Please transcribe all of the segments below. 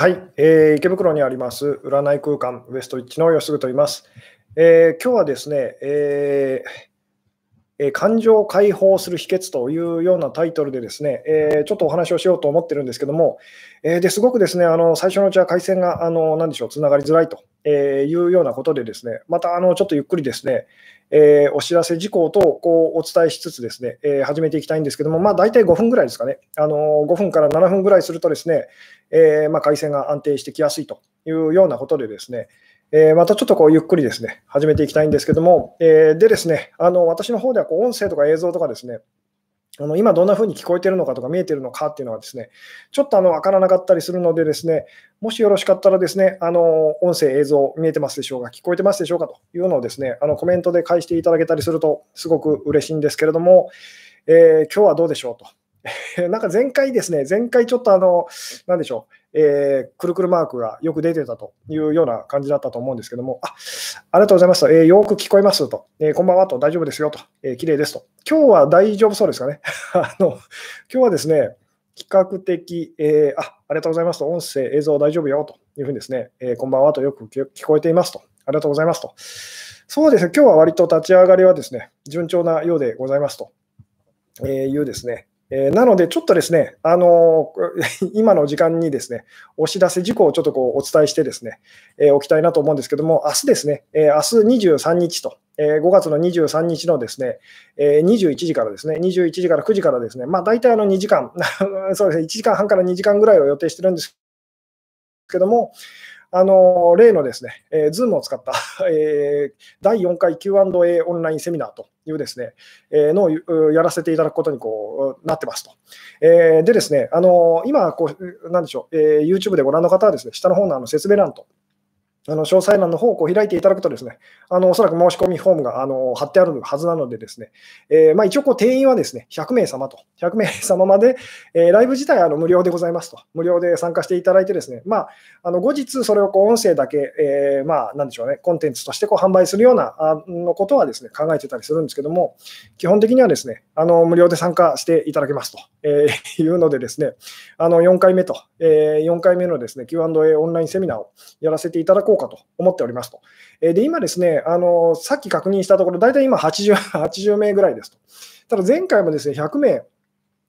はい、えー、池袋にあります占い空間ウエストイッチの吉嗣と言います。えー、今日はですね、えーえー、感情を解放する秘訣というようなタイトルでですね、えー、ちょっとお話をしようと思ってるんですけども、えー、ですごくですね、あの最初のうちは回線があの何でしょう、つながりづらいというようなことでですね、またあのちょっとゆっくりですね、えー、お知らせ事項とこうお伝えしつつですね、えー、始めていきたいんですけども、まあ、大体5分ぐらいですかね、あの5分から7分ぐらいするとですね、えー、まあ、回線が安定してきやすいというようなことでですね、えまたちょっとこうゆっくりですね、始めていきたいんですけども、えでですね、あの私の方ではこう音声とか映像とかですね、あの今どんな風に聞こえてるのかとか見えてるのかっていうのはですね、ちょっとあの分からなかったりするのでですね、もしよろしかったらですね、あの音声、映像見えてますでしょうか、聞こえてますでしょうかというのをですね、あのコメントで返していただけたりするとすごく嬉しいんですけれども、えー、今日はどうでしょうと。なんか前回ですね、前回ちょっとあの、なんでしょう、えー、くるくるマークがよく出てたというような感じだったと思うんですけども、あありがとうございますと、えー、よく聞こえますと、えー、こんばんはと、大丈夫ですよと、えー、綺麗ですと。今日は大丈夫そうですかね。あの今日はですね、比較的、えー、あ、ありがとうございますと、音声、映像大丈夫よというふうにですね、えー、こんばんはとよく聞こえていますと、ありがとうございますと。そうですね、今日は割と立ち上がりはですね、順調なようでございますと、えいうですね、えー、なので、ちょっとですね、あのー、今の時間にですね、お知らせ事項をちょっとこうお伝えしてですね、えー、おきたいなと思うんですけども、明日ですね、えー、明日23日と、えー、5月の23日のですね、えー、21時からですね、21時から9時からですね、まあ大体あの2時間、そうですね、1時間半から2時間ぐらいを予定してるんですけども、あの例のですね、えー、Zoom を使った、えー、第4回 Q&A オンラインセミナーというですね、えー、のをやらせていただくことにこうなってますと。えー、でですね、あの今こう、なんでしょう、えー、YouTube でご覧の方はですね、下の方のあの説明欄と、あの詳細欄の方をこう開いていただくと、ですねあのおそらく申し込みフォームがあの貼ってあるはずなので、ですね、えー、まあ、一応こう定員はですね100名様と、100名様まで、えー、ライブ自体あの無料でございますと、無料で参加していただいて、ですね、まあ、あの後日それをこう音声だけ、えー、まあ、なんでしょうね、コンテンツとしてこう販売するようなあのことはですね考えてたりするんですけども、基本的にはですねあの無料で参加していただけますと、えー、いうので、ですねあの4回目と、えー、4回目のですね Q&A オンラインセミナーをやらせていただこうかと思っておりますと。で、今ですね、あのさっき確認したところ、大体今80、80名ぐらいですと。ただ前回もですね、100名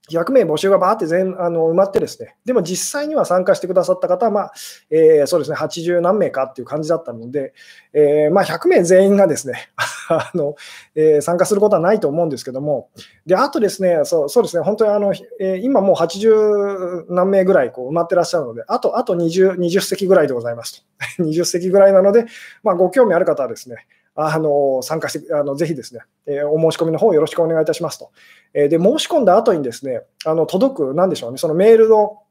100名募集がばーって全あの埋まってですね、でも実際には参加してくださった方は、まあえー、そうですね、80何名かっていう感じだったので、えー、まあ、100名全員がですね あの、えー、参加することはないと思うんですけども、であとですね、そうそうですね、本当にあの、え今もう80何名ぐらいこう埋まってらっしゃるので、あとあと 20, 20席ぐらいでございますと。20席ぐらいなので、まあ、ご興味ある方はですね、あの参加して、あのぜひですね、えー、お申し込みの方よろしくお願いいたしますと。えー、で、申し込んだ後にですね、あの届く、なんでしょうね、そのメールの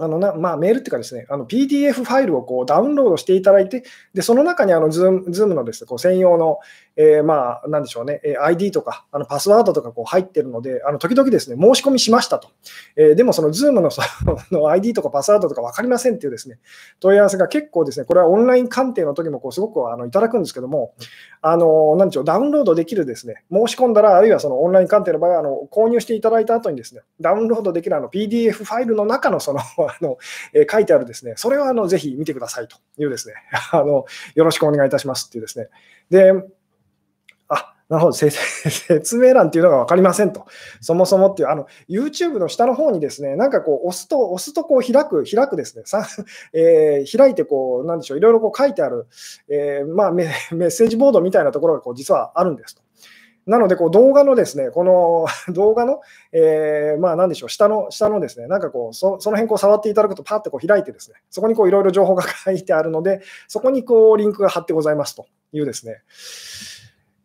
あのなまあ、メールっていうかですね、あの PDF ファイルをこうダウンロードしていただいて、でその中にあの Zoom, Zoom のです、ね、こう専用の、えー、まあ、なんでしょうね、ID とかあのパスワードとかこう入ってるので、あの時々ですね、申し込みしましたと。えー、でもその Zoom の その ID とかパスワードとか分かりませんっていうですね、問い合わせが結構ですね、これはオンライン鑑定の時もこうすごくあのいただくんですけども、あのなんでしょう、ダウンロードできるですね、申し込んだら、あるいはそのオンライン鑑定の場合はあの購入していただいた後にですね、ダウンロードできるあの PDF ファイルの中のその あの、え書いてあるですね、それをあのぜひ見てくださいというですね、あのよろしくお願いいたしますっていうですね。で、なるほど、説明欄っていうのが分かりませんと、そもそもっていう、あの YouTube の下の方にですね、なんかこう、押すと、押すとこう開く、開くですね、さ えー、開いてこう、なんでしょう、いろいろこう書いてある、えー、まあメ、メッセージボードみたいなところがこう実はあるんですと。なので、こう動画のですね、この 動画の、えー、まあ、なんでしょう、下の、下のですね、なんかこう、そその辺こう触っていただくと、パッとこう開いてですね、そこにこういろいろ情報が書いてあるので、そこにこうリンクが貼ってございますというですね。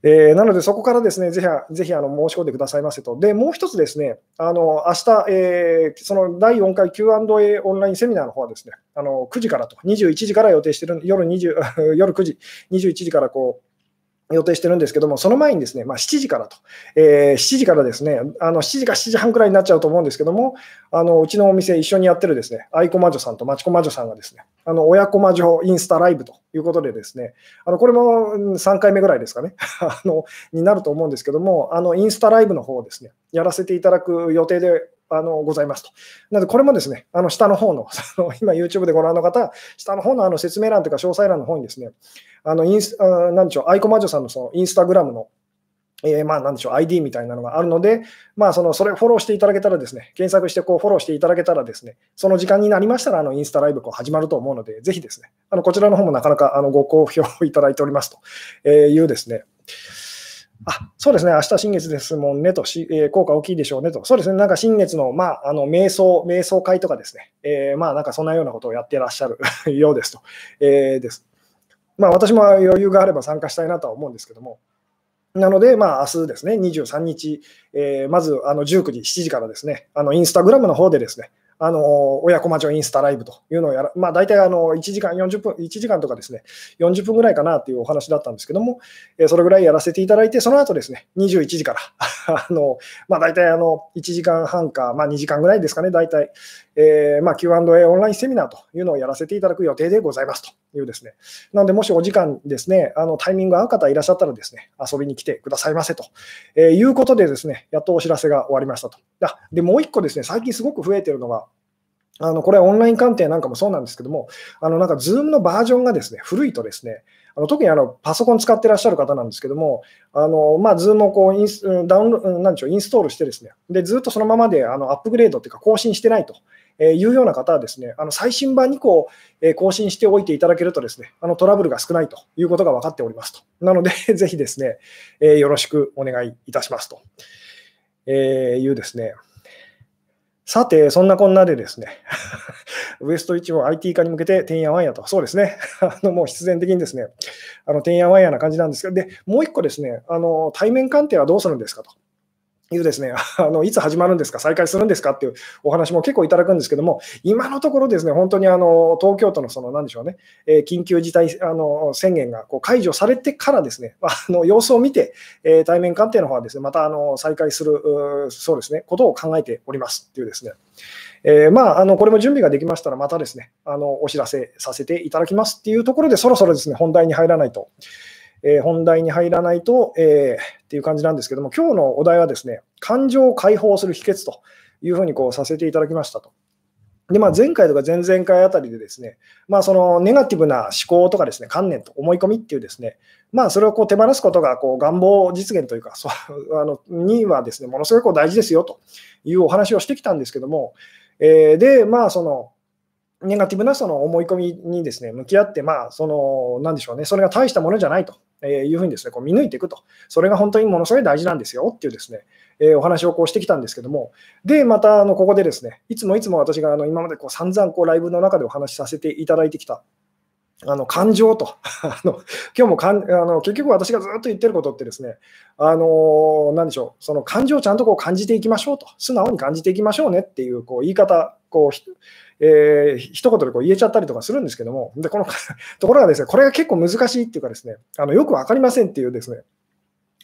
えー、なので、そこからですね、ぜひぜひあの申し込んでくださいませと。で、もう一つですね、あの明日、えー、その第4回 Q&A オンラインセミナーの方はですね、あの9時からと、21時から予定してる、夜20 夜9時、21時からこう、予定してるんですけども、その前にですね、まあ、7時からと、えー、7時からですね、あの7時か7時半くらいになっちゃうと思うんですけども、あのうちのお店一緒にやってるですね、愛子魔女さんと町子魔女さんがですね、あの親子魔女インスタライブということでですね、あのこれも3回目ぐらいですかね、あのになると思うんですけども、あのインスタライブの方をですね、やらせていただく予定であのございますと。なので、これもですね、あの下の方の、今 YouTube でご覧の方、下の方のあの説明欄というか詳細欄の方にですね、あのインスあなんでしょう、アイコマジョさんのそのインスタグラムのえー、まあ、なんでしょう、ID みたいなのがあるので、まあ、その、それフォローしていただけたらですね、検索してこうフォローしていただけたらですね、その時間になりましたら、あの、インスタライブこう始まると思うので、ぜひですね、あの、こちらの方もなかなかあのご好評いただいておりますというですね、あ、そうですね、明日新月ですもんねと、しえー、効果大きいでしょうねと、そうですね、なんか新月の、まあ、あの瞑想、瞑想会とかですね、えー、まあ、なんかそんなようなことをやってらっしゃるようですと、えー、です。まあ、私も余裕があれば参加したいなとは思うんですけども、なので、まあ明日ですね、23日、えー、まずあの19時、7時からですね、あのインスタグラムの方でですね、あの親子町インスタライブというのをやら、まあ、大体あの1時間40分、1時間とかですね、40分ぐらいかなというお話だったんですけども、えそれぐらいやらせていただいて、その後ですね、21時から あの、まあ、大体あの1時間半か、まあ、2時間ぐらいですかね、大体、えー、まあ、Q&A オンラインセミナーというのをやらせていただく予定でございますと。いうですね。なので、もしお時間ですね、あのタイミング合う方いらっしゃったらですね、遊びに来てくださいませと、えー、いうことでですね、やっとお知らせが終わりましたと。あで、もう一個ですね、最近すごく増えてるのが、あのこれはオンライン鑑定なんかもそうなんですけども、あのなんか Zoom のバージョンがですね古いとですね、あの特にあのパソコン使ってらっしゃる方なんですけども、あのま、Zoom をこうインスダウンなんでしょうインストールしてですね、でずっとそのままであのアップグレードというか更新してないと。いうような方はですね、あの最新版にこう更新しておいていただけるとですね、あのトラブルが少ないということが分かっておりますと。なので、ぜひですね、えよろしくお願いいたしますと、えいうですね、さて、そんなこんなでですね、ウエスト1を IT 化に向けててんやわんやと、そうですね、あのもう必然的にですね、あのてんやわんやな感じなんですけど、でもう一個ですねあの、対面鑑定はどうするんですかと。いうですね、あのいつ始まるんですか、再開するんですかっていうお話も結構いただくんですけども、今のところですね、本当にあの東京都のその、なんでしょうね、えー、緊急事態あの宣言がこう解除されてからですね、あの様子を見て、えー、対面鑑定の方はですね、またあの再開する、そうですね、ことを考えておりますっていうですね、えー、まあ、あのこれも準備ができましたら、またですね、あのお知らせさせていただきますっていうところで、そろそろですね、本題に入らないと。えー、本題に入らないと、えー、っていう感じなんですけども、今日のお題はですね、感情を解放する秘訣というふうにこうさせていただきましたと。でまあ、前回とか前々回あたりでですね、まあ、そのネガティブな思考とかですね、観念と思い込みっていうですね、まあ、それをこう手放すことがこう願望実現というか、そあのにはですね、ものすごく大事ですよというお話をしてきたんですけども、えー、で、まあ、その、ネガティブなその思い込みにですね、向き合って、まあ、その、なんでしょうね、それが大したものじゃないというふうにですね、こう見抜いていくと。それが本当にものすごい大事なんですよっていうですね、えお話をこうしてきたんですけども、で、またあのここでですね、いつもいつも私があの今までこう散々こうライブの中でお話しさせていただいてきた、あの感情と、あの今日もかんあの結局私がずっと言ってることってですね、あの何でしょう、その感情をちゃんとこう感じていきましょうと、素直に感じていきましょうねっていうこう言い方、こうえー、一言でこう言えちゃったりとかするんですけども、でこの ところがですね、これが結構難しいっていうかですね、あのよく分かりませんっていうですね、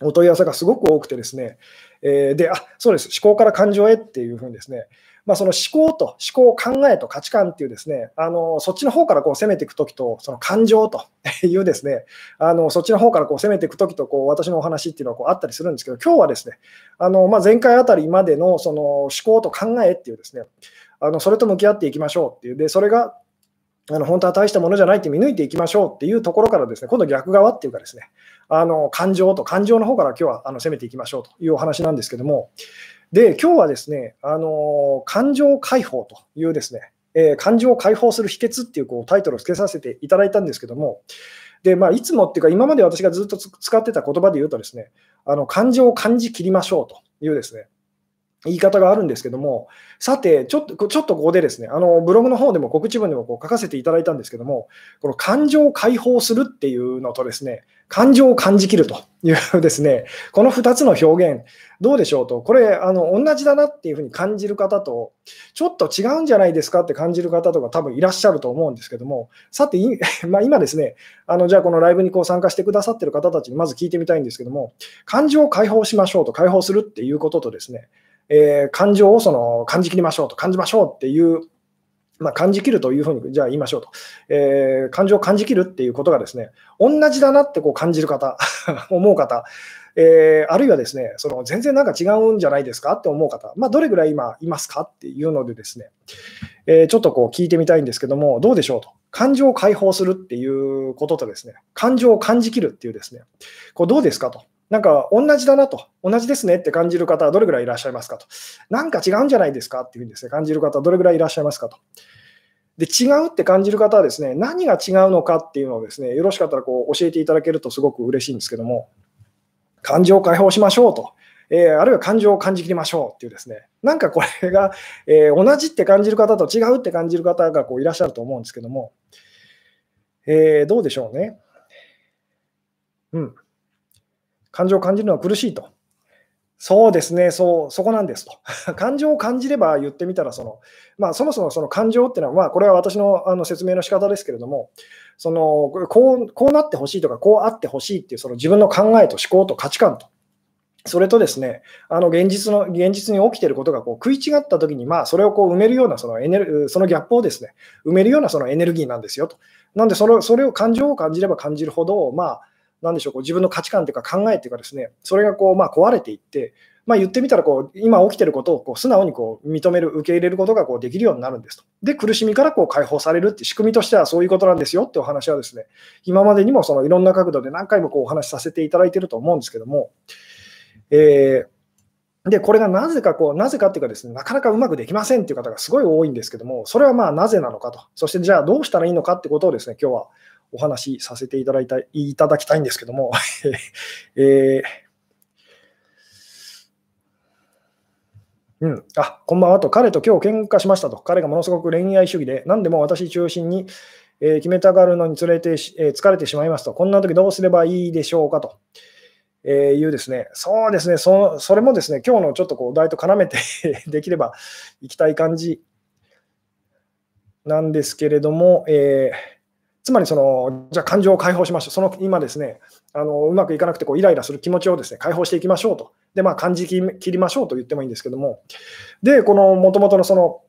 お問い合わせがすごく多くてですね、えー、で、あそうです、思考から感情へっていうふうにですね、まあ、その思考と思考、考えと価値観っていうですね、あのそっちの方からこう攻めていくときと、その感情と いうですね、あのそっちの方からこう攻めていくときとこう私のお話っていうのはこうあったりするんですけど、今日はですね、あのまあ、前回あたりまでのその思考と考えっていうですね、あのそれと向き合っていきましょうっていう、でそれがあの本当は大したものじゃないって見抜いていきましょうっていうところからですね、今度逆側っていうかですね、あの感情と感情の方から今日はあの攻めていきましょうというお話なんですけども、で、今日はですね、あの感情解放というですね、えー、感情を解放する秘訣っていうこうタイトルを付けさせていただいたんですけども、でまあ、いつもっていうか、今まで私がずっと使ってた言葉で言うとですね、あの感情を感じきりましょうというですね、言い方があるんですけども、さて、ちょっとちょっとここでですね、あのブログの方でも告知文でもこう書かせていただいたんですけども、この感情を解放するっていうのとですね、感情を感じきるというですね、この2つの表現、どうでしょうと、これ、あの同じだなっていうふうに感じる方と、ちょっと違うんじゃないですかって感じる方とか多分いらっしゃると思うんですけども、さて、まあ、今ですね、あのじゃあこのライブにこう参加してくださってる方たちにまず聞いてみたいんですけども、感情を解放しましょうと、解放するっていうこととですね、えー、感情をその感じきりましょうと、感じましょうっていう、まあ、感じきるというふうにじゃあ言いましょうと、えー、感情を感じきるっていうことがですね、同じだなってこう感じる方、思う方、えー、あるいはですね、その全然なんか違うんじゃないですかって思う方、まあ、どれぐらい今いますかっていうのでですね、えー、ちょっとこう聞いてみたいんですけども、どうでしょうと。感情を解放するっていうこととですね、感情を感じきるっていうですね、こうどうですかと。なんか同じだなと、同じですねって感じる方はどれぐらいいらっしゃいますかと。なんか違うんじゃないですかっていうふうにですね、感じる方はどれぐらいいらっしゃいますかと。で、違うって感じる方はですね、何が違うのかっていうのをですね、よろしかったらこう教えていただけるとすごく嬉しいんですけども、感情を解放しましょうと。えー、あるいは感情を感じきりましょうっていうですね、なんかこれが、えー、同じって感じる方と違うって感じる方がこういらっしゃると思うんですけども、えー、どうでしょうね。うん。感情を感じるのは苦しいと。そうですね、そう、そこなんですと。感情を感じれば言ってみたら、その、まあ、そもそもその感情っていうのは、まあ、これは私のあの説明の仕方ですけれども、そのこうこうなってほしいとか、こうあってほしいっていう、その自分の考えと思考と価値観と、それとですね、あの現実の現実に起きていることがこう食い違ったときに、まあ、それをこう埋めるようなそのエネル、そのギャップをですね、埋めるようなそのエネルギーなんですよと。なんでそれ、それを感情を感じれば感じるほど、まあ、なんでしょう、こう自分の価値観というか考えというかですね、それがこう、まあ、壊れていって、まあ、言ってみたらこう、今起きてることをこう素直にこう認める、受け入れることがこうできるようになるんですと。で、苦しみからこう解放されるって仕組みとしてはそういうことなんですよってお話はですね、今までにもそのいろんな角度で何回もこうお話しさせていただいていると思うんですけども、えー、で、これがなぜかこう、なぜかっていうかですね、なかなかうまくできませんっていう方がすごい多いんですけども、それはまあなぜなのかと、そしてじゃあどうしたらいいのかってことをですね、今日はお話しさせていただいたいただきたいんですけども、えーうん、あこんばんは。と、彼と今日喧嘩しましたと、彼がものすごく恋愛主義で、何でも私中心に、えー、決めたがるのにつれて、えー、疲れてしまいますと、こんな時どうすればいいでしょうかと、えー、いうですね、そうですね。そ、それもですね、今日のちょっとこうお題と絡めて できればいきたい感じなんですけれども、えーつまりその、じゃあ感情を解放しましょう。その今ですね、あのうまくいかなくてこうイライラする気持ちをですね解放していきましょうと。で、まあ、感じ切りましょうと言ってもいいんですけども、で、このもともとのその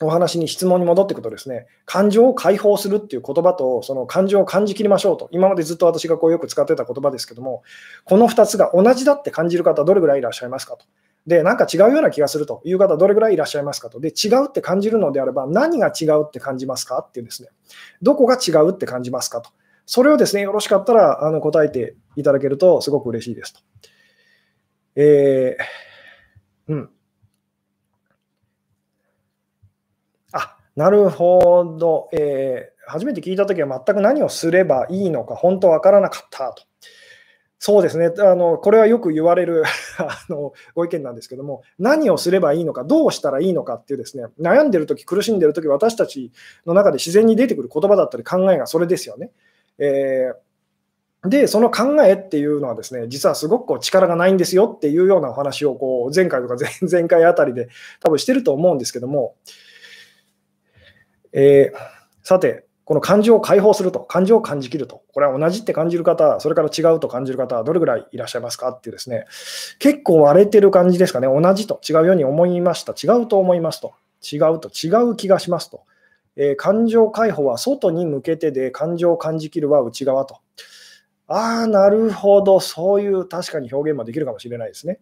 お話に質問に戻っていくとですね、感情を解放するっていう言葉と、その感情を感じ切りましょうと、今までずっと私がこうよく使ってた言葉ですけども、この2つが同じだって感じる方、どれぐらいいらっしゃいますかと。で、なんか違うような気がするという方、どれぐらいいらっしゃいますかと。で、違うって感じるのであれば、何が違うって感じますかっていうですね、どこが違うって感じますかと。それをですね、よろしかったらあの答えていただけるとすごく嬉しいですと。えー、うん。あ、なるほど。えー、初めて聞いたときは全く何をすればいいのか、本当わからなかったと。そうですねあの、これはよく言われる あのご意見なんですけども、何をすればいいのか、どうしたらいいのかっていうですね、悩んでるとき、苦しんでるとき、私たちの中で自然に出てくる言葉だったり考えがそれですよね。えー、で、その考えっていうのはですね、実はすごくこう力がないんですよっていうようなお話をこう前回とか前 々回あたりで多分してると思うんですけども、えー、さて、この感情を解放すると、感情を感じきると、これは同じって感じる方、それから違うと感じる方どれぐらいいらっしゃいますか？っていうですね、結構割れてる感じですかね、同じと違うように思いました、違うと思いますと、違うと違う気がしますと、えー、感情解放は外に向けてで、感情を感じきるは内側と。ああ、なるほど、そういう確かに表現もできるかもしれないですね。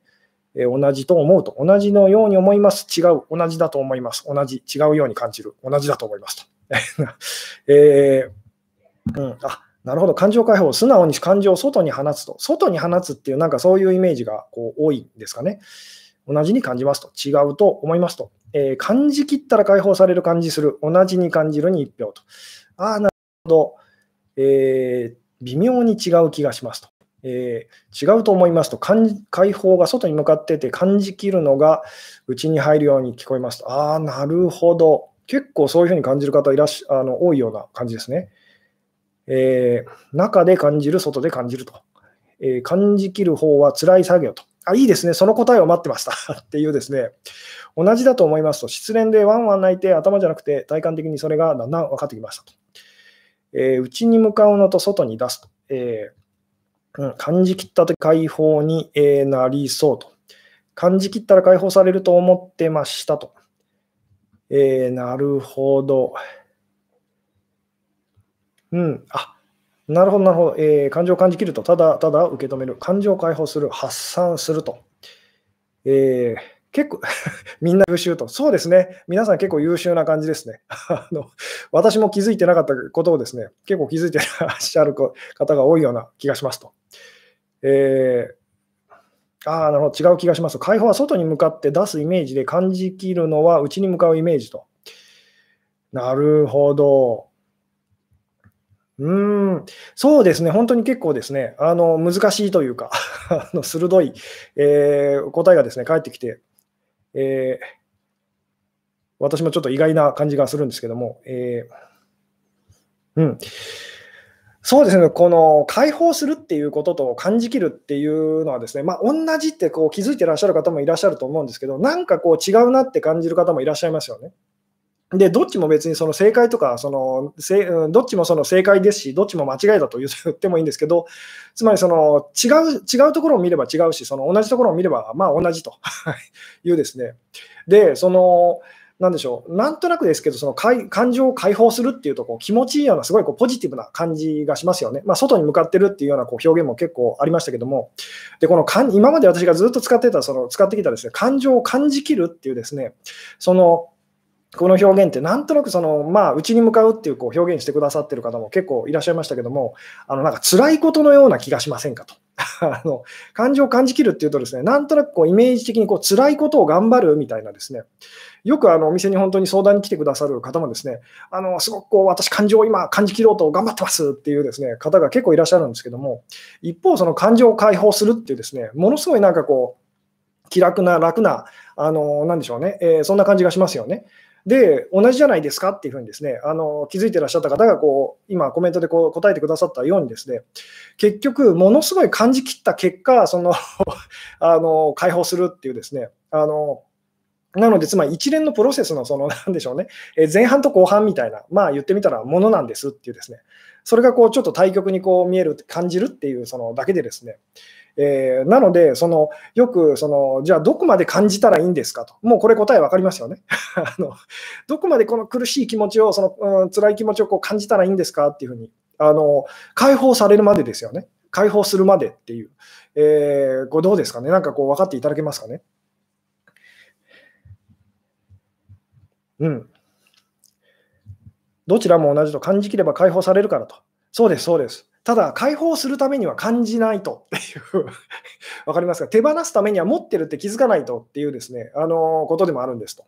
えー、同じと思うと、同じのように思います、違う、同じだと思います、同じ、違うように感じる、同じだと思いますと。えー、うん、あなるほど、感情解放、素直に感情を外に放つと、外に放つっていう、なんかそういうイメージがこう多いんですかね。同じに感じますと、違うと思いますと、えー、感じきったら解放される感じする、同じに感じるに1票と。ああ、なるほど、えー、微妙に違う気がしますと。えー、違うと思いますと解放が外に向かってて感じきるのが内に入るように聞こえますと。ああ、なるほど。結構そういうふうに感じる方いらっしあの多いような感じですね。えー、中で感じる、外で感じると。えー、感じきる方は辛い作業と。あ、いいですね。その答えを待ってました っていうですね。同じだと思いますと、失恋でワンワン泣いて頭じゃなくて体感的にそれがだんだん分かってきましたと。えー、内に向かうのと外に出すと。えー、うん、感じきったと解放に、えなりそうと。感じきったら解放されると思ってましたと。えー、なるほど。うん、あなるほど、なるほど。えー感情を感じきると、ただただ受け止める。感情を解放する。発散すると。えー結構、みんな優秀と。そうですね。皆さん結構優秀な感じですね。あの私も気づいてなかったことをですね、結構気づいてらっしゃる方が多いような気がしますと。えーああ、なるほど。違う気がします。解放は外に向かって出すイメージで感じきるのは内に向かうイメージと。なるほど。うーん、そうですね、本当に結構ですね、あの難しいというか、あの鋭い、えー答えがですね返ってきて、えー私もちょっと意外な感じがするんですけども、えーうん、そうですね、この解放するっていうことと感じきるっていうのはですね、まあ、同じってこう気づいてらっしゃる方もいらっしゃると思うんですけど、なんかこう違うなって感じる方もいらっしゃいますよね。で、どっちも別にその正解とか、そのせどっちもその正解ですし、どっちも間違いだと言ってもいいんですけど、つまりその違う違うところを見れば違うし、その同じところを見ればまあ同じというですね。で、その、なんでしょう、なんとなくですけど、その感情を解放するっていうとこう、気持ちいいような、すごいこうポジティブな感じがしますよね。まあ、外に向かってるっていうようなこう表現も結構ありましたけども、でこのかん今まで私がずっと使ってた、その使ってきたですね感情を感じきるっていうですね、そのこの表現ってなんとなくその、まあ、内に向かうっていうこう表現してくださってる方も結構いらっしゃいましたけども、あのなんか辛いことのような気がしませんかと。あの感情を感じきるっていうとですね、なんとなくこうイメージ的にこう辛いことを頑張るみたいなですね、よくあのお店に本当に相談に来てくださる方もですね、あのすごくこう私、感情を今感じきろうと頑張ってますっていうですね方が結構いらっしゃるんですけども、一方、その感情を解放するっていうですね、ものすごいなんかこう、気楽な、楽な、あのなんでしょうね、えーそんな感じがしますよね。で、同じじゃないですかっていうふうにですね、あの気づいてらっしゃった方がこう今、コメントでこう答えてくださったようにですね、結局、ものすごい感じきった結果、その あの解放するっていうですね、あのなので、つまり一連のプロセスの、その、なんでしょうね、え前半と後半みたいな、まあ言ってみたらものなんですっていうですね、それがこうちょっと対極にこう見える、感じるっていうそのだけでですね、えーなので、そのよくその、じゃあどこまで感じたらいいんですかと、もうこれ答え分かりますよね。あのどこまでこの苦しい気持ちを、その、うん、辛い気持ちをこう感じたらいいんですかっていうふうに、あの解放されるまでですよね。解放するまでっていう、えーこどうですかね、なんかこう分かっていただけますかね。うん。どちらも同じと感じきれば解放されるからと。そうです、そうです。ただ、解放するためには感じないとっていう、わかりますか？手放すためには持ってるって気づかないとっていうですね、あのことでもあるんですと。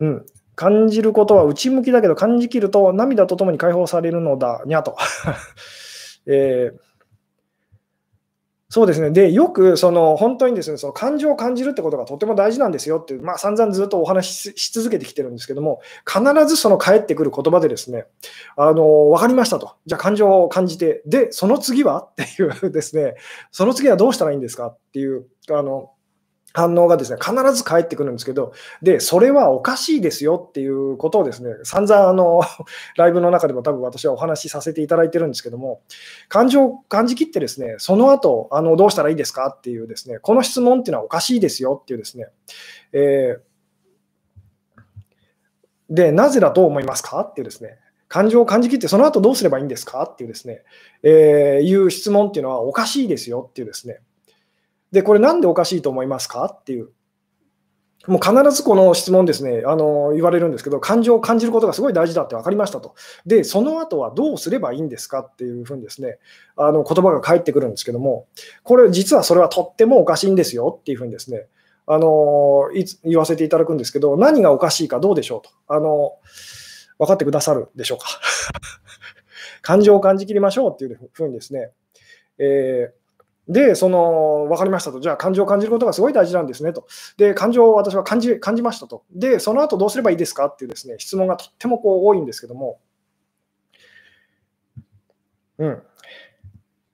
うん。感じることは内向きだけど、感じきると涙とともに解放されるのだ、にゃと。えーそうですね。で、よく、その、本当にですね、その感情を感じるってことがとても大事なんですよっていう、まあ、散々ずっとお話しし続けてきてるんですけども、必ずその返ってくる言葉でですね、あの、わかりましたと。じゃあ感情を感じて、で、その次は？っていうですね、その次はどうしたらいいんですか？っていう、あの、反応がですね、必ず返ってくるんですけど、で、それはおかしいですよっていうことをですね、散々あの、ライブの中でも多分私はお話しさせていただいてるんですけども、感情を感じきってですね、その後、あの、どうしたらいいですかっていうですね、この質問っていうのはおかしいですよっていうですね、えーで、なぜだと思いますかっていうですね、感情を感じきってその後どうすればいいんですかっていうですね、えーいう質問っていうのはおかしいですよっていうですね、で、これなんでおかしいと思いますか？っていう。もう必ずこの質問ですね、あの言われるんですけど、感情を感じることがすごい大事だって分かりましたと。で、その後はどうすればいいんですか？っていうふうにですね、あの言葉が返ってくるんですけども、これ実はそれはとってもおかしいんですよっていうふうにですね、あの言わせていただくんですけど、何がおかしいかどうでしょうと。あの分かってくださるでしょうか？感情を感じきりましょうっていうふうにですね、えーで、その、分かりましたと。じゃあ、感情を感じることがすごい大事なんですねと。で、感情を私は感じ感じましたと。で、その後どうすればいいですかっていうですね、質問がとってもこう多いんですけども、うん。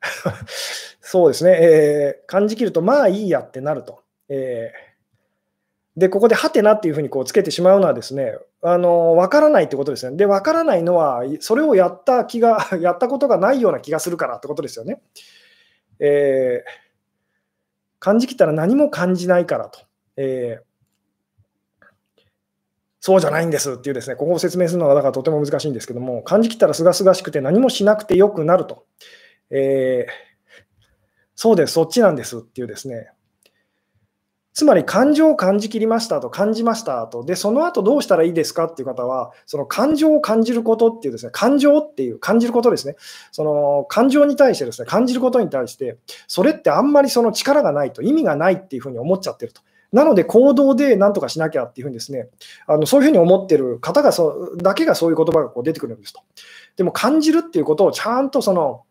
そうですね、えー感じきると、まあいいやってなると。えーで、ここでハテナっていうふうにこうつけてしまうのはですね、あの分からないってことですよね。で、分からないのは、それをやった気が、やったことがないような気がするからってことですよね。えー感じきったら何も感じないからと。えーそうじゃないんですっていうですね、ここを説明するのがだからとても難しいんですけども、感じきったらすがすがしくて何もしなくてよくなると。えー、そうです、そっちなんですっていうですね、つまり感情を感じきりましたと、感じましたと、で、その後どうしたらいいですかっていう方は、その感情を感じることっていうですね、感情っていう、感じることですね、その感情に対してですね、感じることに対して、それってあんまりその力がないと、意味がないっていうふうに思っちゃってると。なので行動で何とかしなきゃっていうふうにですね、あのそういうふうに思ってる方がそだけがそういう言葉がこう出てくるんですと。でも感じるっていうことをちゃんとその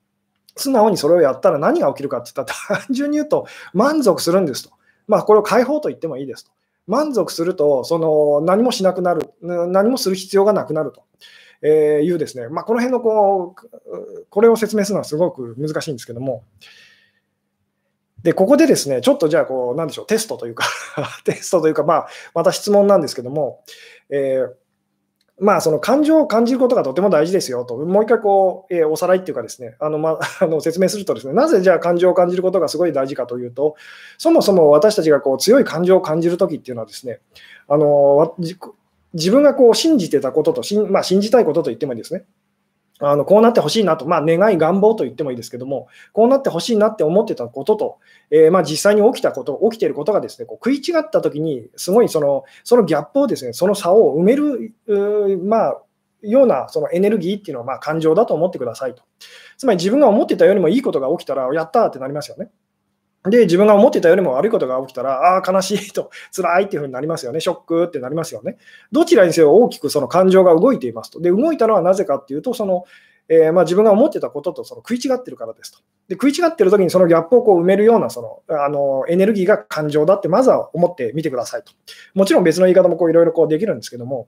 素直にそれをやったら何が起きるかって言ったら単純に言うと満足するんですと。まあ、これを解放と言ってもいいですと。満足すると、その何もしなくなる、何もする必要がなくなると。えいうですね、まあ、この辺のこう、これを説明するのはすごく難しいんですけども、で、ここでですね、ちょっとじゃあ、こう、なんでしょう、テストというか テストというか、まあ、また質問なんですけども、えーまあ、その感情を感じることがとても大事ですよと、もう一回こう、えー、おさらいっていうかですね、あのま あ、の説明するとですね、なぜじゃあ感情を感じることがすごい大事かというと、そもそも私たちがこう強い感情を感じるときっていうのはですね、あの自分がこう信じてたことと、まあ、信じたいことと言ってもいいですね。あのこうなってほしいなと、まあ、願い、願望と言ってもいいですけども、こうなってほしいなって思ってたことと、えー、まあ、実際に起きたこと、起きていることがですねこう食い違ったときに、すごいそのそのギャップをですね、その差を埋める、まあ、ようなそのエネルギーっていうのはま感情だと思ってくださいと。つまり自分が思ってたよりもいいことが起きたら、やったーってなりますよね。で、自分が思ってたよりも悪いことが起きたら、ああ、悲しいと、辛いっていうふうになりますよね。ショックってなりますよね。どちらにせよ大きくその感情が動いていますと。で、動いたのはなぜかっていうと、その、えー、まあ、自分が思ってたこととその食い違ってるからですと。で食い違ってる時にそのギャップをこう埋めるようなそのあのエネルギーが感情だってまずは思ってみてくださいと。もちろん別の言い方もこういろいろできるんですけども、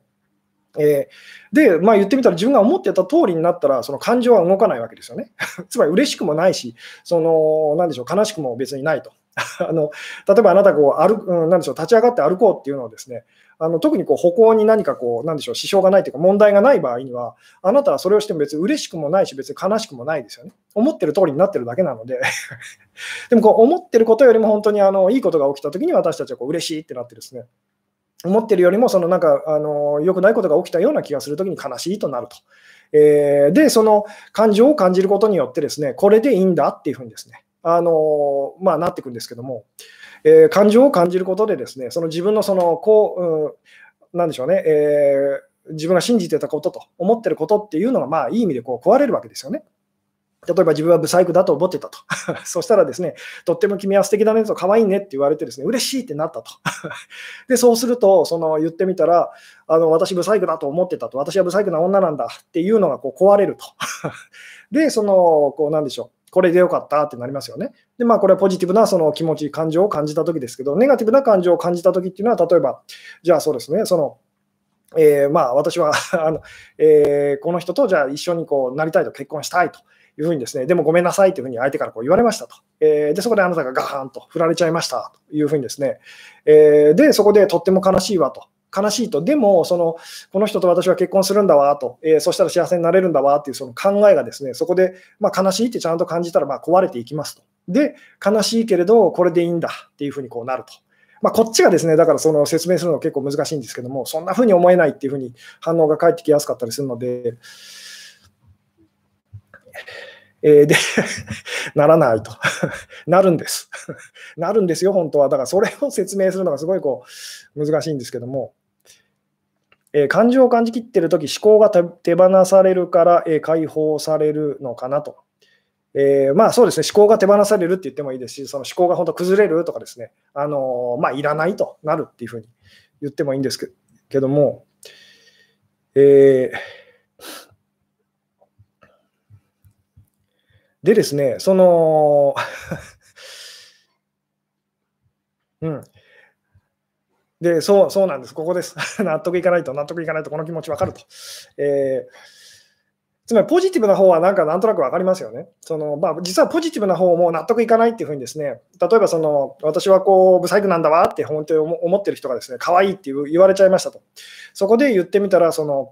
えー、で、まあ、言ってみたら自分が思ってた通りになったらその感情は動かないわけですよね。つまり嬉しくもないし、そのなんでしょう悲しくも別にないと。あの例えばあなたこう歩、うん、なんでしょう立ち上がって歩こうっていうのをですねあの特にこう歩行に何かこう、なんでしょう、支障がないというか、問題がない場合には、あなたはそれをしても別に嬉しくもないし、別に悲しくもないですよね。思ってる通りになってるだけなので でもこう思ってることよりも本当にあのいいことが起きたときに私たちはこう嬉しいってなってですね、思ってるよりも、そのなんか、あの良くないことが起きたような気がするときに悲しいとなると。えー、で、その感情を感じることによってですね、これでいいんだっていうふうにですね、あのまあ、なっていくんですけども、えー、感情を感じることでですね、その自分のその、こう、うんなんでしょうね、えー、自分が信じてたことと思ってることっていうのが、まあ、いい意味でこう壊れるわけですよね。例えば自分はブサイクだと思ってたと。そしたらですね、とっても君は素敵だねと、可愛いねって言われてですね、嬉しいってなったと。で、そうすると、その言ってみたら、あの私ブサイクだと思ってたと、私はブサイクな女なんだっていうのがこう壊れると。で、その、こうなんでしょう。これでよかったってなりますよね。で、まあ、これはポジティブなその気持ち、感情を感じたときですけど、ネガティブな感情を感じたときっていうのは、例えば、じゃあそうですね、その、えー、まあ、私はあの、えー、この人とじゃあ一緒にこうなりたいと、結婚したいというふうにですね、でもごめんなさいというふうに相手からこう言われましたと。えー、で、そこであなたがガーンと振られちゃいましたというふうにですね、えで、そこでとっても悲しいわと。悲しいと、でもその、この人と私は結婚するんだわと、えー、そしたら幸せになれるんだわっていうその考えがですね、そこで、まあ、悲しいってちゃんと感じたらまあ壊れていきますと。で、悲しいけれど、これでいいんだっていうふうにこうなると。まあ、こっちがですね、だからその説明するの結構難しいんですけども、そんなふうに思えないっていうふうに反応が返ってきやすかったりするので、えー、で ならないと。なるんです。なるんですよ、本当は。だからそれを説明するのがすごいこう難しいんですけども、えー、感情を感じきってるとき、思考が手放されるから、えー、解放されるのかなと。えー、まあそうですね、思考が手放されるって言ってもいいですし、その思考が本当崩れるとかですね、あのまあ、いらないとなるっていうふうに言ってもいいんですけども、えーでですね、その うん。で、そう、そうなんです。ここです。納得いかないと、納得いかないと、この気持ちわかると。えー、つまり、ポジティブな方はなんかなんとなく分かりますよね。そのまあ、実はポジティブな方も納得いかないっていうふうにですね、例えばその、私はこう、ブサイクなんだわって本当に思ってる人がですね、可愛いって言われちゃいましたと。そこで言ってみたら、その、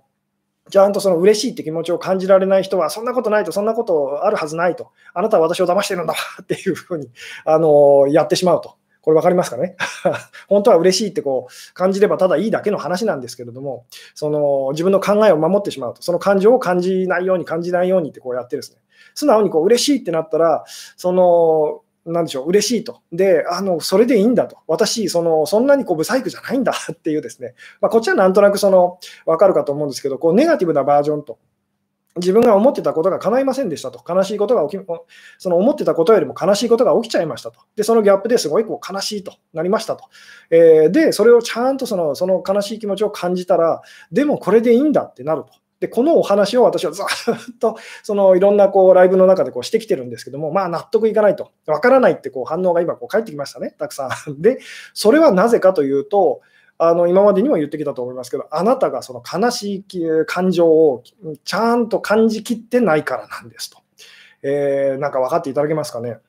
ちゃんとその嬉しいって気持ちを感じられない人は、そんなことないと、そんなことあるはずないと、あなたは私を騙してるんだ っていうふうにあのやってしまうと。これ分かりますかね？本当は嬉しいってこう感じればただいいだけの話なんですけれども、その自分の考えを守ってしまうと、その感情を感じないように感じないようにってこうやってですね、素直にこう嬉しいってなったら、そのなんでしょう、嬉しいと。で、あの、それでいいんだと。私、その、そんなにこう、ブサイクじゃないんだ っていうですね。まあ、こっちはなんとなくその、わかるかと思うんですけど、こう、ネガティブなバージョンと。自分が思ってたことが叶いませんでしたと。悲しいことが起き、その思ってたことよりも悲しいことが起きちゃいましたと。で、そのギャップですごいこう悲しいとなりましたと。えー、で、それをちゃんとそのその悲しい気持ちを感じたら、でもこれでいいんだってなると。で、このお話を私はずっとそのいろんなこうライブの中でこうしてきてるんですけども、まあ納得いかないと、わからないってこう反応が今こう返ってきましたね、たくさん。で、それはなぜかというと、あの今までにも言ってきたと思いますけど、あなたがその悲しい感情をちゃんと感じきってないからなんですと。えー、なんか分かっていただけますかね。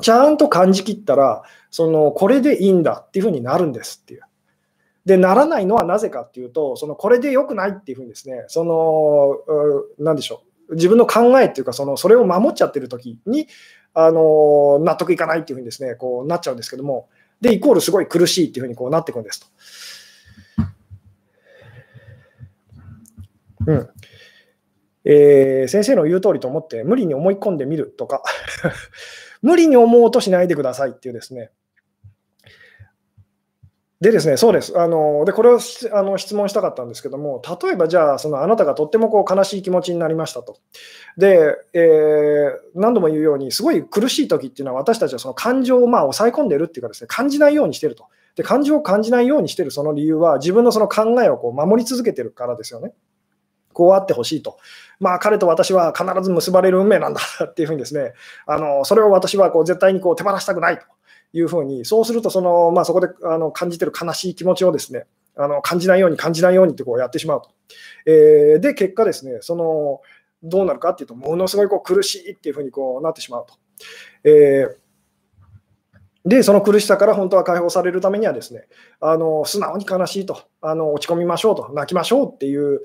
ちゃんと感じきったら、そのこれでいいんだっていうふうになるんですっていう。で、ならないのはなぜかっていうと、そのこれで良くないっていうふうにですね、その、なんでしょう、自分の考えっていうか、そのそれを守っちゃってる時に、あの納得いかないっていうふうにですね、こうなっちゃうんですけども、で、イコールすごい苦しいっていうふうにこうなっていくんですと。うんえー、先生の言う通りと思って無理に思い込んでみるとか 無理に思おうとしないでくださいっていうですね、でですね、そうです。あのでこれをあの質問したかったんですけども、例えばじゃあ、そのあなたがとってもこう悲しい気持ちになりましたと。で、えー、何度も言うように、すごい苦しい時っていうのは、私たちはその感情をまあ抑え込んでるっていうかですね、感じないようにしてると。で、感情を感じないようにしてるその理由は、自分のその考えをこう守り続けてるからですよね。こうあってほしいと。まあ、彼と私は必ず結ばれる運命なんだっていうふうにですね、あのそれを私はこう絶対にこう手放したくないと。いうふうに、そうするとその、まあ、そこであの感じてる悲しい気持ちをですね、あの感じないように感じないようにってこうやってしまうと。えー、で、結果ですね、そのどうなるかっていうと、ものすごいこう苦しいっていうふうにこうなってしまうと。えーで、その苦しさから本当は解放されるためにはですね、あの素直に悲しいとあの、落ち込みましょうと、泣きましょうっていう、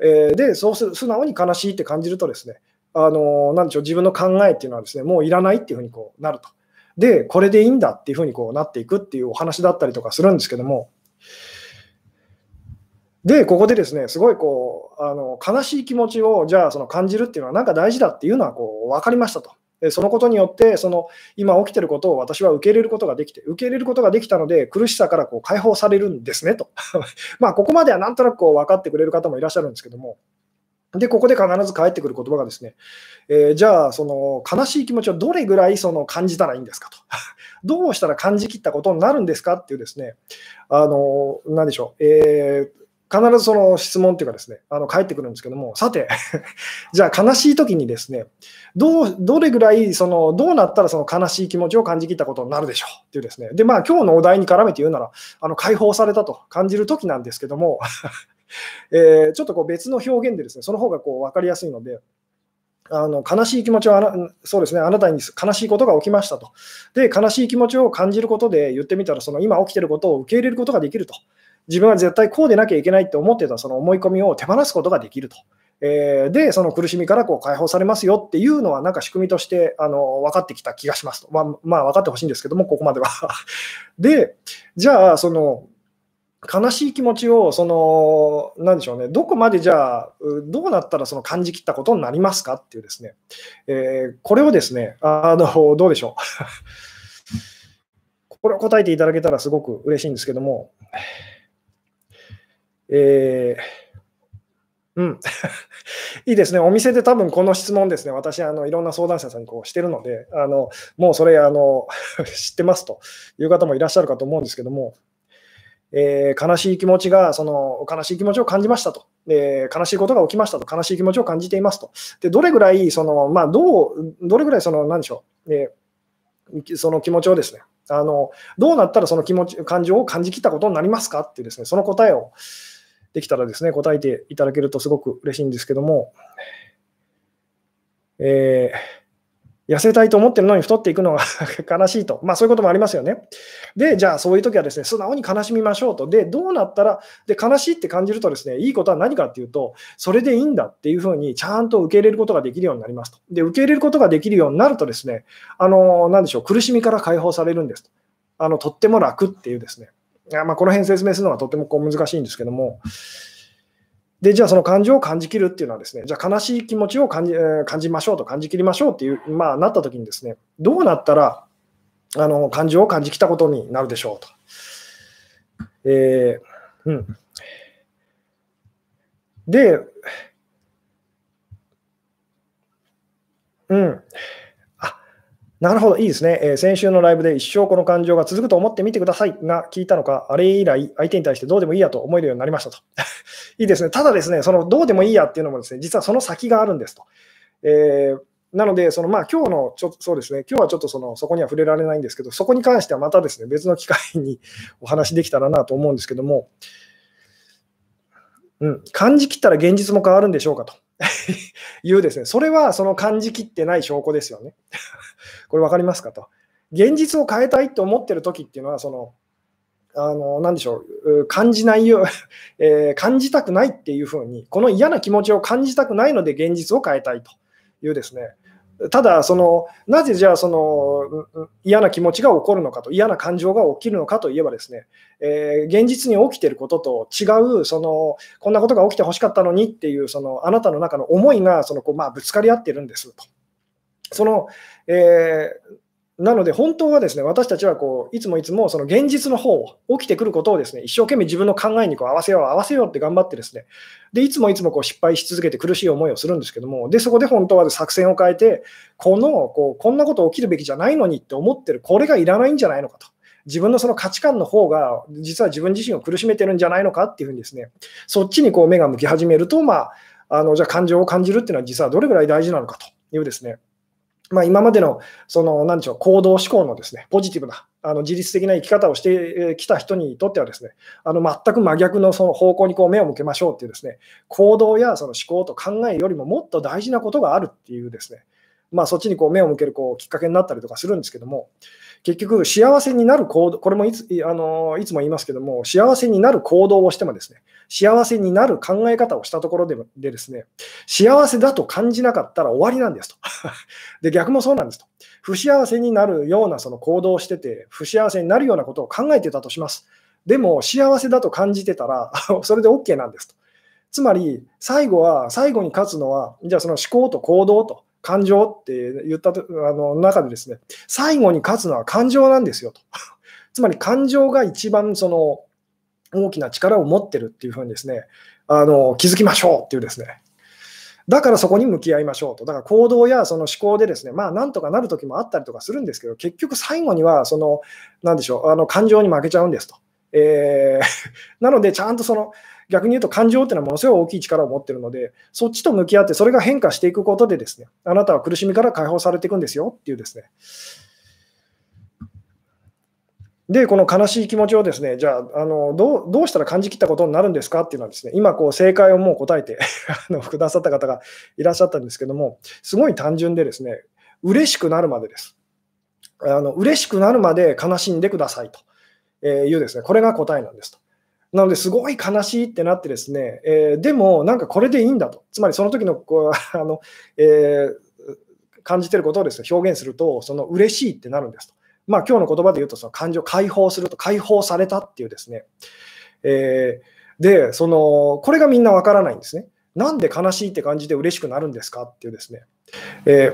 えー、で、そうする素直に悲しいって感じるとですね、あのなんでしょう、自分の考えっていうのはですね、もういらないっていうふうにこうなると。で、これでいいんだっていうふうにこうなっていくっていうお話だったりとかするんですけども、で、ここでですね、すごいこう、あの悲しい気持ちをじゃあその感じるっていうのはなんか大事だっていうのはこう分かりましたと。でそのことによって、その今起きてることを私は受け入れることができて、受け入れることができたので、苦しさからこう解放されるんですねと。まあ、ここまではなんとなくこう分かってくれる方もいらっしゃるんですけども、で、ここで必ず返ってくる言葉がですね、えー、じゃあ、その悲しい気持ちをどれぐらいその感じたらいいんですかと。どうしたら感じきったことになるんですかっていうですね、あの、なんでしょう、えー必ずその質問っていうかですね、あの返ってくるんですけども、さて、じゃあ悲しい時にですね、どうどれぐらいその、どうなったらその悲しい気持ちを感じきったことになるでしょうっていうですね、で、まあ今日のお題に絡めて言うなら、あの解放されたと感じる時なんですけども、えー、ちょっとこう別の表現でですね、その方がこう分かりやすいので、あの悲しい気持ちはそうですね、あなたに悲しいことが起きましたと。で、悲しい気持ちを感じることで言ってみたら、その今起きてることを受け入れることができると。自分は絶対こうでなきゃいけないって思ってたその思い込みを手放すことができると。えー、で、その苦しみからこう解放されますよっていうのは、なんか仕組みとしてあの分かってきた気がしますと。まあ、まあ、分かってほしいんですけども、ここまでは。で、じゃあ、その悲しい気持ちを、その、なんでしょうね、どこまでじゃあ、どうなったらその感じきったことになりますかっていうですね、えー、これをですね、あの、どうでしょう。これを答えていただけたらすごく嬉しいんですけども、えー、うん。いいですね。お店で多分この質問ですね、私、あのいろんな相談者さんにこうしてるので、あのもうそれあの 知ってますという方もいらっしゃるかと思うんですけども、えー、悲しい気持ちが、その悲しい気持ちを感じましたと、えー、悲しいことが起きましたと、悲しい気持ちを感じていますと、でどれぐらい、そのまあ、どう、どれぐらい、その、なんでしょう、えー、その気持ちをですね、あのどうなったらその気持ち、感情を感じきったことになりますかっていうですね、その答えをできたらですね、答えていただけるとすごく嬉しいんですけども、えー痩せたいと思ってるのに太っていくのが 悲しいと。まあそういうこともありますよね。で、じゃあそういう時はですね、素直に悲しみましょうと。で、どうなったら、で、悲しいって感じるとですね、いいことは何かっていうと、それでいいんだっていうふうにちゃんと受け入れることができるようになりますと。で、受け入れることができるようになるとですね、あの、なんでしょう、苦しみから解放されるんですと。あのとっても楽っていうですね、まあ、この辺説明するのはとってもこう難しいんですけども、で、じゃあその感情を感じきるっていうのはですね、じゃあ悲しい気持ちを感じ感じましょうと、感じきりましょうっていう、まあ、なった時にですね、どうなったら、あの、感情を感じきたことになるでしょうと。えー、うん。で、うん。なるほど、いいですね、えー、先週のライブで一生この感情が続くと思ってみてくださいが聞いたのか、あれ以来、相手に対してどうでもいいやと思えるようになりましたと。いいですね、ただですね、そのどうでもいいやっていうのもですね、実はその先があるんですと。えー、なので、そのまあ今日のちょそうですね、今日はちょっとそのそこには触れられないんですけど、そこに関してはまたですね、別の機会に お話できたらなと思うんですけども、うん、感じきったら現実も変わるんでしょうかと。言うですね、それはその感じきってない証拠ですよね。これ分かりますかと。現実を変えたいと思ってる時っていうのは、その、あの、なでしょう、感じないよ、えー、感じたくないっていうふうに、この嫌な気持ちを感じたくないので現実を変えたいというですね、ただその、なぜじゃあその嫌な気持ちが起こるのかと、嫌な感情が起きるのかといえばですね、えー、現実に起きていることと違うその、こんなことが起きてほしかったのにっていうその、あなたの中の思いがそのこう、まあ、ぶつかり合ってるんですと。そのえー、なので、本当はですね、私たちはこういつもいつもその現実の方を、起きてくることをですね、一生懸命自分の考えにこう合わせよう、合わせようって頑張ってですね、で、いつもいつもこう失敗し続けて苦しい思いをするんですけども、で、そこで本当は作戦を変えて、この、こう、こんなこと起きるべきじゃないのにって思ってる、これがいらないんじゃないのかと。自分のその価値観の方が、実は自分自身を苦しめてるんじゃないのかっていうふうにですね、そっちにこう目が向き始めると、まあ、あのじゃあ感情を感じるっていうのは実はどれぐらい大事なのかというですね、まあ、今までのその何でしょう行動思考のですねポジティブなあの自律的な生き方をしてきた人にとってはですねあの全く真逆のその方向にこう目を向けましょうっていうですね行動やその思考と考えよりももっと大事なことがあるっていうですねまあ、そっちにこう目を向けるこうきっかけになったりとかするんですけども、結局、幸せになる行動、これもいつあのいつも言いますけども、幸せになる行動をしてもですね、幸せになる考え方をしたところででですね、幸せだと感じなかったら終わりなんですと。で、逆もそうなんですと。不幸せになるようなその行動をしてて、不幸せになるようなことを考えてたとします。でも、幸せだと感じてたら、それで OK なんですと。つまり、最後は、最後に勝つのは、じゃあその思考と行動と感情って言ったとあの中でですね、最後に勝つのは感情なんですよと。つまり感情が一番その大きな力を持ってるっていうふうにですね、あの気づきましょうっていうですね。だからそこに向き合いましょうと。だから行動やその思考でですね、まあなんとかなる時もあったりとかするんですけど、結局最後にはその、なんでしょう、あの感情に負けちゃうんですと。えー、なので、ちゃんとその逆に言うと感情っていうのはものすごい大きい力を持ってるので、そっちと向き合って、それが変化していくことでですね、あなたは苦しみから解放されていくんですよっていうですね。で、この悲しい気持ちをですね、じゃあ、あのどうどうしたら感じきったことになるんですかっていうのはですね、今、こう正解をもう答えて あのくださった方がいらっしゃったんですけども、すごい単純でですね、嬉しくなるまでです。あの嬉しくなるまで悲しんでくださいというですね、これが答えなんですと。なのですごい悲しいってなってですね、えー、でもなんかこれでいいんだと、つまりその時のこう あの、えー、感じてることをですね表現すると、その嬉しいってなるんですと。まあ今日の言葉で言うと、その感情解放すると、解放されたっていうですね、えー、で、そのこれがみんなわからないんですね。なんで悲しいって感じで嬉しくなるんですかっていうですね。え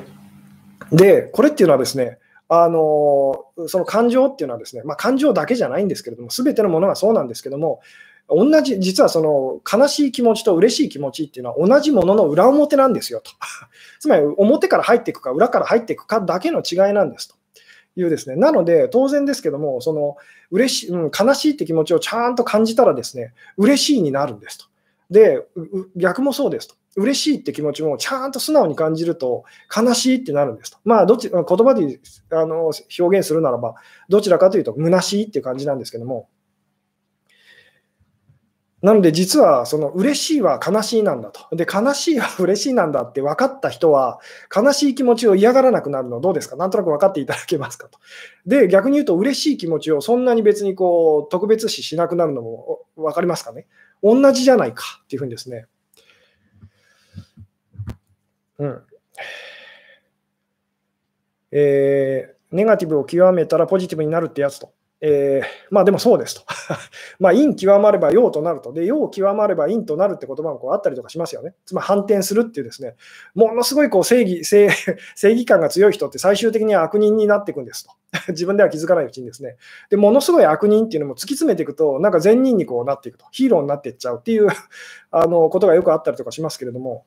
ー、で、これっていうのはですね、あのその感情っていうのはですね、まあ、感情だけじゃないんですけれども、すべてのものがそうなんですけども、同じ、実はその悲しい気持ちと嬉しい気持ちっていうのは同じものの裏表なんですよと。つまり表から入っていくか裏から入っていくかだけの違いなんですというですね。なので当然ですけども、その嬉しい、うん、悲しいって気持ちをちゃんと感じたらですね、嬉しいになるんですと。で、逆もそうですと。嬉しいって気持ちもちゃんと素直に感じると悲しいってなるんですと。まあ、どっち言葉であの表現するならば、どちらかというと虚しいっていう感じなんですけども。なので実はその嬉しいは悲しいなんだと。で、悲しいは嬉しいなんだって分かった人は、悲しい気持ちを嫌がらなくなるのどうですか？なんとなく分かっていただけますかと。で、逆に言うと嬉しい気持ちをそんなに別にこう特別視しなくなるのも分かりますかね？同じじゃないかっていうふうにですね。うん。えー、ネガティブを極めたらポジティブになるってやつと。えー、まあでもそうですと。まあ陰極まれば陽となると。で、陽極まれば陰となるって言葉もこうあったりとかしますよね。つまり反転するっていうですね、ものすごいこう正義正、義感が強い人って最終的には悪人になっていくんですと。自分では気づかないうちにですね。で、ものすごい悪人っていうのも突き詰めていくと、なんか善人にこうなっていくと。ヒーローになっていっちゃうっていうあのことがよくあったりとかしますけれども、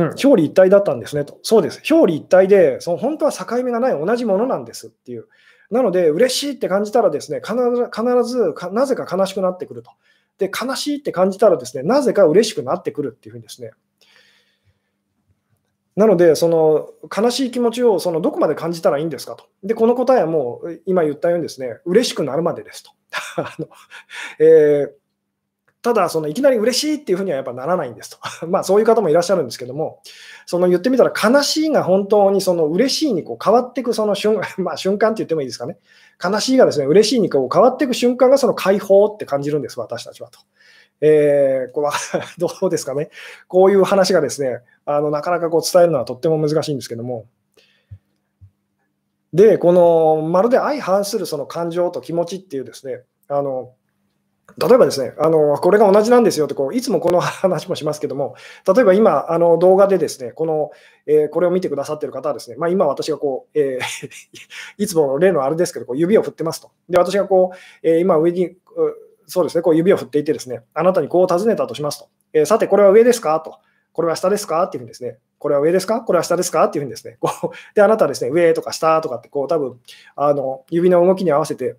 うん、表裏一体だったんですねと。そうです。表裏一体で、その本当は境目がない同じものなんですっていう。なので、嬉しいって感じたらですね、必ず必ずなぜか悲しくなってくると。で、悲しいって感じたらですね、なぜか嬉しくなってくるっていうふうにですね。なので、その悲しい気持ちをそのどこまで感じたらいいんですかと。で、この答えはもう今言ったようにですね、嬉しくなるまでですと。あのえーただ、そのいきなり嬉しいっていうふうにはやっぱならないんですと。まあそういう方もいらっしゃるんですけども、その言ってみたら悲しいが本当にその嬉しいにこう変わっていくその瞬, まあ、瞬間って言ってもいいですかね。悲しいがですね、嬉しいにこう変わっていく瞬間がその解放って感じるんです、私たちはと。えー、これは どうですかね。こういう話がですね、あのなかなかこう伝えるのはとっても難しいんですけども。で、このまるで相反するその感情と気持ちっていうですね、あの例えばですね、あのこれが同じなんですよってこう、いつもこの話もしますけども、例えば今、あの動画でですね、この、えー、これを見てくださってる方はですね、まあ、今私がこう、えー、いつもの例のあれですけど、こう指を振ってますと。で、私がこう、えー、今上に、そうですね、こう指を振っていてですね、あなたにこう尋ねたとしますと。えさて、これは上ですかと。これは下ですかっていうふうにですね、これは上ですか？これは下ですか？っていうふうにですね、こうで、あなたはですね、上とか下とかって、こう、多分あの指の動きに合わせて、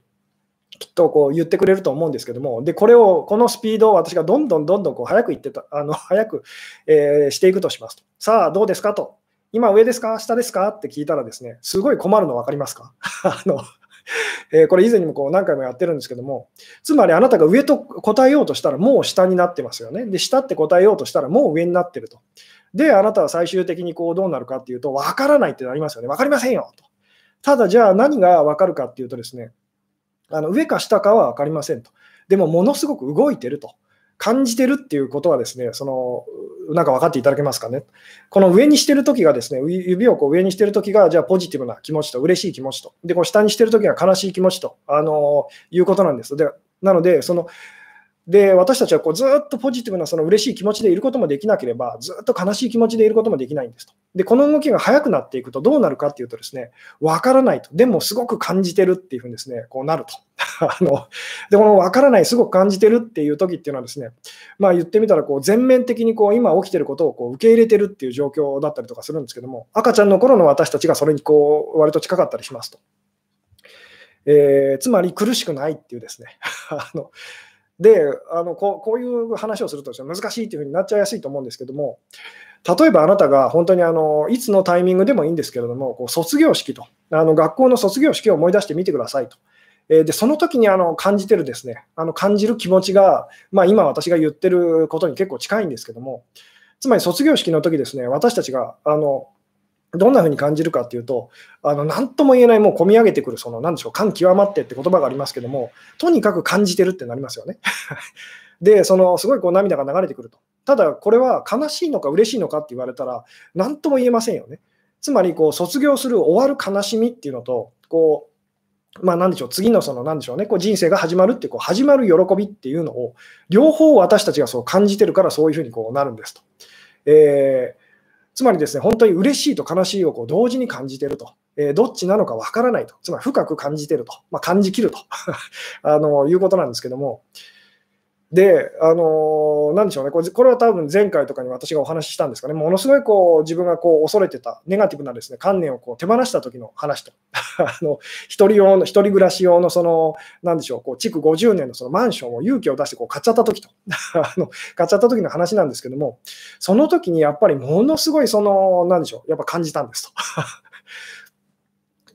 きっとこう言ってくれると思うんですけども、でこれを、このスピードを私がどんどんどんどんこう早く言ってた、あの早く、えー、していくとしますと。さあ、どうですかと。今上ですか？下ですか？って聞いたらですね、すごい困るの分かりますか？あの、えー、これ以前にもこう何回もやってるんですけども、つまりあなたが上と答えようとしたらもう下になってますよね。で、下って答えようとしたらもう上になってると。で、あなたは最終的にこうどうなるかっていうと、分からないってなりますよね。分かりませんよと。ただじゃあ何が分かるかっていうとですね、あの上か下かは分かりませんと。でも、ものすごく動いてると。感じてるっていうことはですね、そのなんか分かっていただけますかね。この上にしてるときがですね、指をこう上にしてるときが、じゃあポジティブな気持ちと、嬉しい気持ちと、で、こう下にしてるときが悲しい気持ちと、あのいうことなんです。でなので、そので、私たちはこうずっとポジティブなその嬉しい気持ちでいることもできなければ、ずっと悲しい気持ちでいることもできないんですと。で、この動きが速くなっていくとどうなるかっていうとですね、わからないと。でもすごく感じてるっていうふうにですね、こうなると。あので、このわからない、すごく感じてるっていう時っていうのはですね、まあ言ってみたらこう全面的にこう今起きてることをこう受け入れてるっていう状況だったりとかするんですけども、赤ちゃんの頃の私たちがそれにこう割と近かったりしますと。えー、つまり苦しくないっていうですね、あのであのここういう話をすると難しいというふうになっちゃいやすいと思うんですけども、例えばあなたが本当にあのいつのタイミングでもいいんですけれども、こう卒業式とあの、学校の卒業式を思い出してみてくださいと。えでその時にあの感じてるですね、あの感じる気持ちが、まあ、今私が言ってることに結構近いんですけども、つまり卒業式の時ですね、私たちがあのどんなふうに感じるかっていうと、あの何とも言えない、もう込み上げてくる、その何でしょう、感極まってって言葉がありますけども、とにかく感じてるってなりますよね。で、そのすごいこう涙が流れてくると。ただ、これは悲しいのか嬉しいのかって言われたら、何とも言えませんよね。つまり、こう卒業する、終わる悲しみっていうのと、こう、まあ、なんでしょう、次のその、なんでしょうね、こう人生が始まるってこう、始まる喜びっていうのを、両方私たちがそう感じてるから、そういうふうにこうなるんですと。えーつまりですね、本当に嬉しいと悲しいをこう同時に感じてると、えー、どっちなのかわからないと、つまり深く感じてると、まあ、感じきると。あのいうことなんですけども、で、あのなんでしょうね。これ、これは多分前回とかに私がお話ししたんですかね、ものすごいこう自分がこう恐れてたネガティブなです、ね、観念をこう手放した時の話と、あの一人用の、一人暮らし用のその、なんでしょう、こう築50年のそのマンションを勇気を出してこう買っちゃった時と。あの、買っちゃった時の話なんですけども、その時にやっぱりものすごいその、なんでしょう、やっぱ感じたんですと。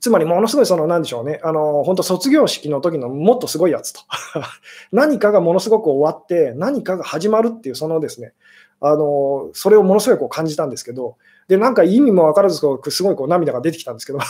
つまりものすごいその、なんでしょうね、あの、本当卒業式の時のもっとすごいやつと。何かがものすごく終わって、何かが始まるっていう、そのですね、あの、それをものすごいこう感じたんですけど、で、なんか意味も分からず、すごいこう涙が出てきたんですけど、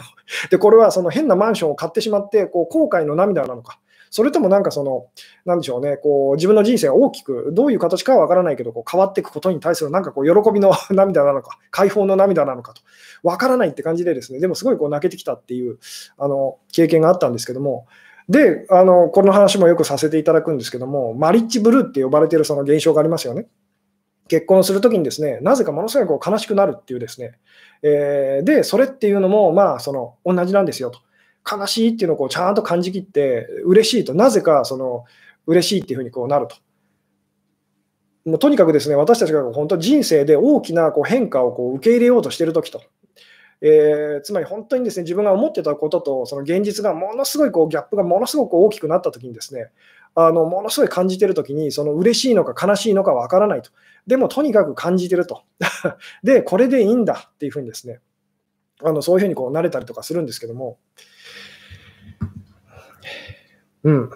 で、これはその変なマンションを買ってしまって、こう後悔の涙なのか、それともなんかその、なんでしょうね、こう自分の人生が大きく、どういう形かは分からないけど、こう変わっていくことに対するなんかこう喜びの涙なのか、解放の涙なのかと、分からないって感じでですね、でもすごいこう泣けてきたっていうあの経験があったんですけども、で、あのこの話もよくさせていただくんですけども、マリッジブルーって呼ばれてるその現象がありますよね。結婚するときにですね、なぜかものすごいこう悲しくなるっていうですね、えー、で、それっていうのも、まあ、その同じなんですよと。悲しいっていうのをこうちゃんと感じきって、嬉しいと、なぜかその嬉しいっていうふうにこうなると。もうとにかくですね、私たちが本当人生で大きなこう変化をこう受け入れようとしてるときと、えー、つまり本当にですね自分が思ってたこととその現実がものすごいこうギャップがものすごく大きくなったときにですねあのものすごい感じてるときにその嬉しいのか悲しいのかわからないと。でもとにかく感じてると。でこれでいいんだっていうふうにですねあのそういうふうにこう慣れたりとかするんですけども、うん、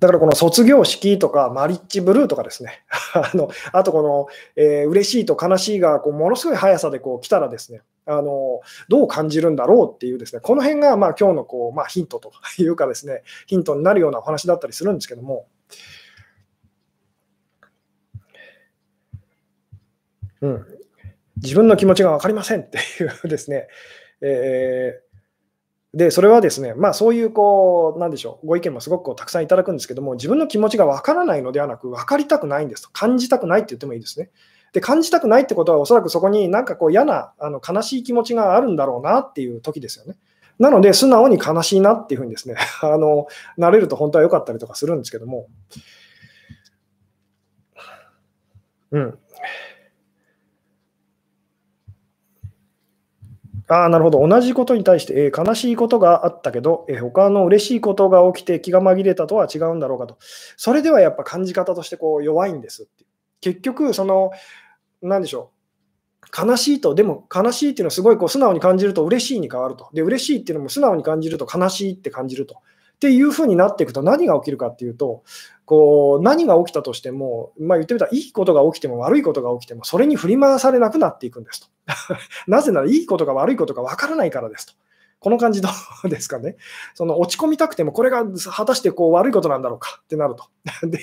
だからこの卒業式とかマリッジブルーとかですね、あのあとこの、えー、嬉しいと悲しいがこうものすごい速さでこう来たらですね、あのどう感じるんだろうっていうですね、この辺がまあ今日のこう、まあ、ヒントというかですね、ヒントになるようなお話だったりするんですけども、うん、自分の気持ちが分かりませんっていうですね、えーで、それはですね、まあそういうこう、なんでしょう、ご意見もすごくたくさんいただくんですけども、自分の気持ちがわからないのではなく、分かりたくないんですと、感じたくないって言ってもいいですね。で、感じたくないってことは、おそらくそこになんかこう嫌な、あの悲しい気持ちがあるんだろうなっていう時ですよね。なので、素直に悲しいなっていうふうにですね、あの、なれると本当は良かったりとかするんですけども、うん。ああ、なるほど。同じことに対して、えー、悲しいことがあったけど、えー、他の嬉しいことが起きて気が紛れたとは違うんだろうかと。それではやっぱ感じ方としてこう弱いんですっ結局、その、なんでしょう。悲しいと、でも悲しいっていうのはすごいこう素直に感じると嬉しいに変わると。で、嬉しいっていうのも素直に感じると悲しいって感じると。っていうふうになっていくと何が起きるかっていうと、こう何が起きたとしても、まあ、言ってみたらいいことが起きても悪いことが起きてもそれに振り回されなくなっていくんですと。なぜならいいことが悪いことが分からないからですと。この感じどうですかね。その落ち込みたくてもこれが果たしてこう悪いことなんだろうかってなると。で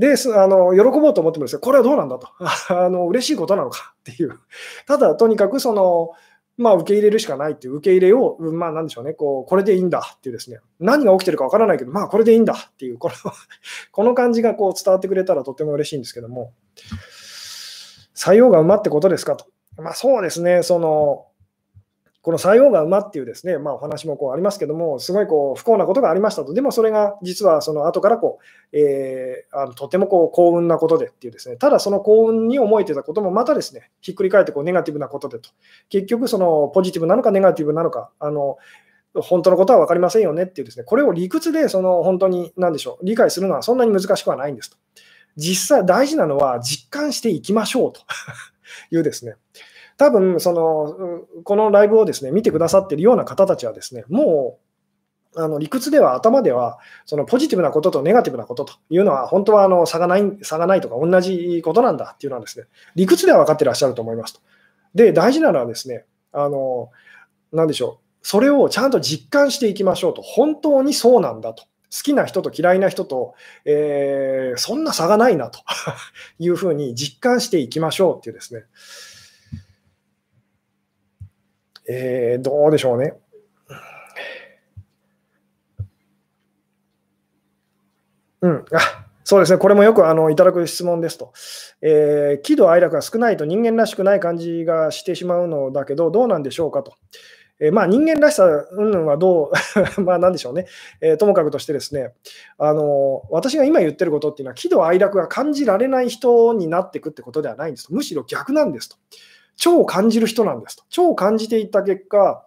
であの喜ぼうと思ってもですね、これはどうなんだと。あの、嬉しいことなのか。っていう、ただとにかくそのまあ、受け入れるしかないっていう、受け入れを、まあ、なんでしょうね、こう、これでいいんだっていうですね、何が起きてるかわからないけど、まあ、これでいいんだっていう、この この感じがこう伝わってくれたらとても嬉しいんですけども、採用が馬ってことですかと。まあ、そうですね、その、この採用が馬っていうですね、まあ、お話もこうありますけども、すごいこう不幸なことがありましたと、でもそれが実はその後からこう、えー、あのとてもこう幸運なことでっていうですね、ただその幸運に思えてたこともまたですね、ひっくり返ってこうネガティブなことでと、結局そのポジティブなのかネガティブなのか、あの本当のことは分かりませんよねっていうですね、これを理屈でその本当に何でしょう、理解するのはそんなに難しくはないんですと。実際大事なのは実感していきましょうと。いうですね。多分そのこのライブをですね見てくださっているような方たちはですねもうあの理屈では頭ではそのポジティブなこととネガティブなことというのは本当はあの差がない差がないとか同じことなんだっていうのはですね理屈では分かってらっしゃると思いますと。で大事なのはですねあの何でしょうそれをちゃんと実感していきましょうと本当にそうなんだと。好きな人と嫌いな人と、えー、そんな差がないなと いうふうに実感していきましょうっていうですね、えー、どうでしょうね。うん、あそうですね、これもよくあのいただく質問ですと、えー、喜怒哀楽が少ないと人間らしくない感じがしてしまうのだけど、どうなんでしょうかと。えー、まあ、人間らしさうんはどう、まあなんでしょうね、えー、ともかくとしてですね、あの私が今言ってることっていうのは、喜怒哀楽が感じられない人になっていくってことではないんですと、むしろ逆なんですと。超感じる人なんですと。超感じていった結果、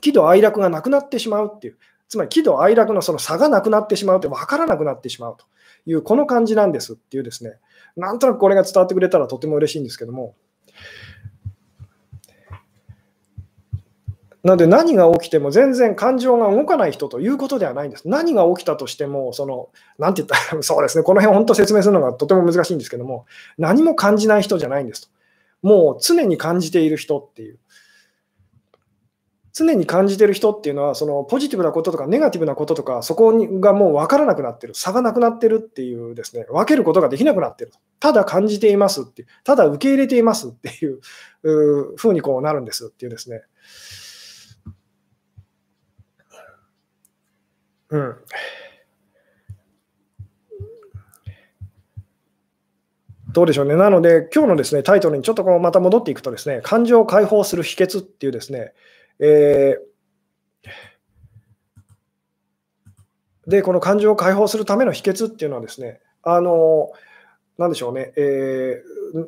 喜怒哀楽がなくなってしまうっていう、つまり喜怒哀楽のその差がなくなってしまうって分からなくなってしまうという、この感じなんですっていうですね、なんとなくこれが伝わってくれたらとても嬉しいんですけども、なので何が起きても全然感情が動かない人ということではないんです。何が起きたとしても、その、なんて言ったら、そうですね、この辺本当説明するのがとても難しいんですけども、何も感じない人じゃないんですと。もう常に感じている人っていう。常に感じている人っていうのは、そのポジティブなこととかネガティブなこととか、そこがもう分からなくなってる、差がなくなってるっていうですね、分けることができなくなってる。ただ感じていますって、ただ受け入れていますっていうふうにこうなるんですっていうですね。うん。どうでしょうね。なので、今日のですねタイトルにちょっとこうまた戻っていくとですね、感情を解放する秘訣っていうですね、えー、で、この感情を解放するための秘訣っていうのはですね、あの、なんでしょうね、えー、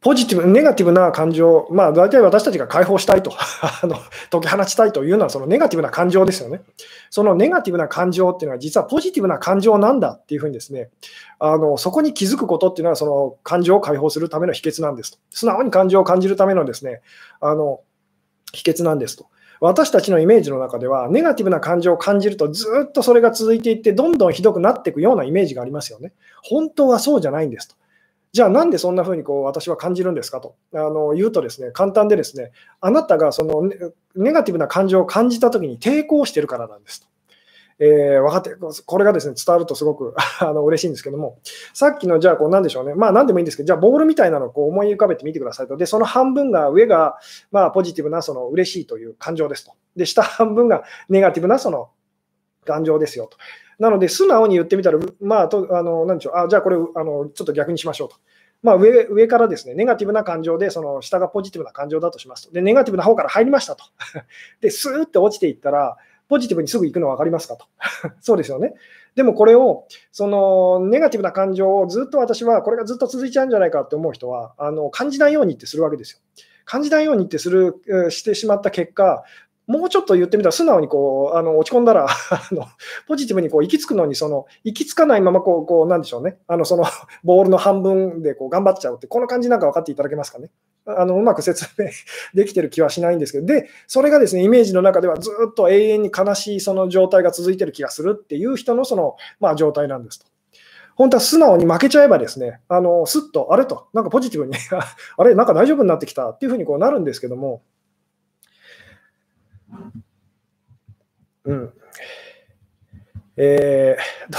ポジティブ、ネガティブな感情、まあ、大体私たちが解放したいと あの、解き放ちたいというのは、そのネガティブな感情ですよね。そのネガティブな感情っていうのは、実はポジティブな感情なんだっていうふうにですね、あのそこに気づくことっていうのは、その感情を解放するための秘訣なんですと。素直に感情を感じるためのですね、あの秘訣なんですと。私たちのイメージの中では、ネガティブな感情を感じると、ずっとそれが続いていって、どんどんひどくなっていくようなイメージがありますよね。本当はそうじゃないんですと。じゃあなんでそんな風にこう私は感じるんですかとあの言うとですね、簡単でですね、あなたがそのネガティブな感情を感じたときに抵抗してるからなんですと。えー、分かって、これがですね、伝わるとすごく あの嬉しいんですけども、さっきのじゃあこうなんでしょうね、まあ何でもいいんですけど、じゃあボールみたいなのをこう思い浮かべてみてくださいと。で、その半分が上が、まあポジティブなその嬉しいという感情ですと。で、下半分がネガティブなその感情ですよと。なので、素直に言ってみたら、まあ、とあのなんでしょうあ、じゃあこれあの、ちょっと逆にしましょうと。まあ上、上からですね、ネガティブな感情で、その下がポジティブな感情だとしますと。で、ネガティブな方から入りましたと。で、スーって落ちていったら、ポジティブにすぐ行くの分かりますかと。そうですよね。でもこれを、そのネガティブな感情をずっと私は、これがずっと続いちゃうんじゃないかって思う人は、あの感じないようにってするわけですよ。感じないようにってするしてしまった結果、もうちょっと言ってみたら、素直にこうあの落ち込んだら あの、ポジティブにこう行き着くのにその、行き着かないままこう、こうなんでしょうね、あのその ボールの半分でこう頑張っちゃうって、この感じなんか分かっていただけますかね。あのうまく説明 できてる気はしないんですけど、で、それがですね、イメージの中ではずっと永遠に悲しいその状態が続いてる気がするっていう人のその、まあ、状態なんですと。本当は素直に負けちゃえばですね、あのすっと、あれと、なんかポジティブにあれ、なんか大丈夫になってきたっていうふうにこうなるんですけども、うん。えー、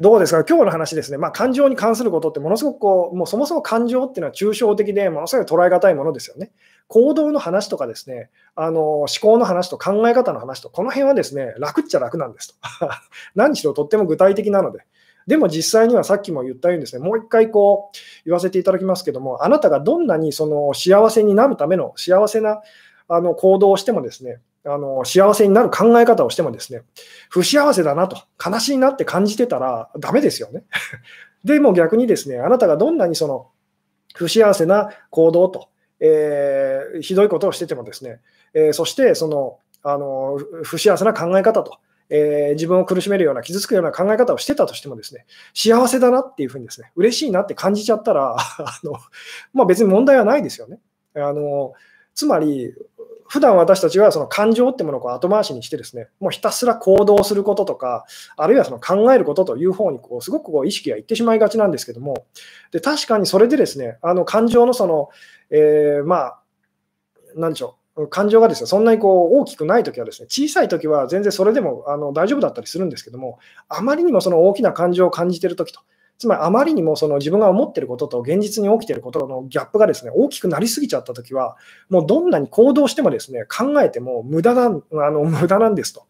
どうですか、今日の話ですね、まあ、感情に関することってものすごくこう、もうそもそも感情っていうのは抽象的で、ものすごい捉え難いものですよね。行動の話とかですね、あの思考の話と考え方の話と、この辺はですね、楽っちゃ楽なんですと。何しろとっても具体的なので。でも実際にはさっきも言ったようにですね、もう一回こう言わせていただきますけども、あなたがどんなにその幸せになるための幸せなあの行動をしてもですね、あの幸せになる考え方をしてもですね、不幸せだなと、悲しいなって感じてたらダメですよね。でも逆にですね、あなたがどんなにその不幸せな行動と、えー、ひどいことをしててもですね、えー、そしてそのあの不幸せな考え方と、えー、自分を苦しめるような、傷つくような考え方をしてたとしてもですね、幸せだなっていうふうにですね、嬉しいなって感じちゃったら、あのまあ、別に問題はないですよね。あのつまり、普段私たちはその感情ってものを後回しにしてですね、もうひたすら行動することとか、あるいはその考えることという方にこうすごくこう意識がいってしまいがちなんですけども、で確かにそれでですね、あの感情のその、えー、まあ、なんでしょう、感情がですね、そんなにこう大きくないときはですね、小さいときは全然それでもあの大丈夫だったりするんですけども、あまりにもその大きな感情を感じてるときと、つまりあまりにもその自分が思っていることと現実に起きていることのギャップがですね大きくなりすぎちゃったときは、もうどんなに行動してもですね考えても無駄なあの無駄なんですと。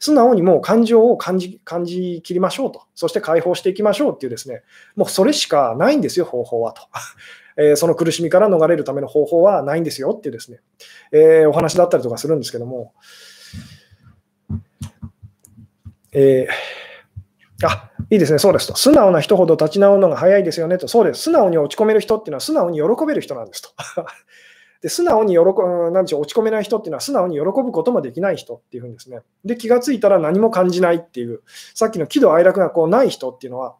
素直にもう感情を感じ感じきりましょうと、そして解放していきましょうっていうですね、もうそれしかないんですよ、方法はと。えー、その苦しみから逃れるための方法はないんですよっていうですね、えー、お話だったりとかするんですけども、えー、あいいですね、そうですと。素直な人ほど立ち直るのが早いですよねと。そうです。素直に落ち込める人っていうのは素直に喜べる人なんですと。で素直に喜なんでしょう落ち込めない人っていうのは素直に喜ぶこともできない人っていうふうにですね。で、気がついたら何も感じないっていう、さっきの喜怒哀楽がこうない人っていうのは、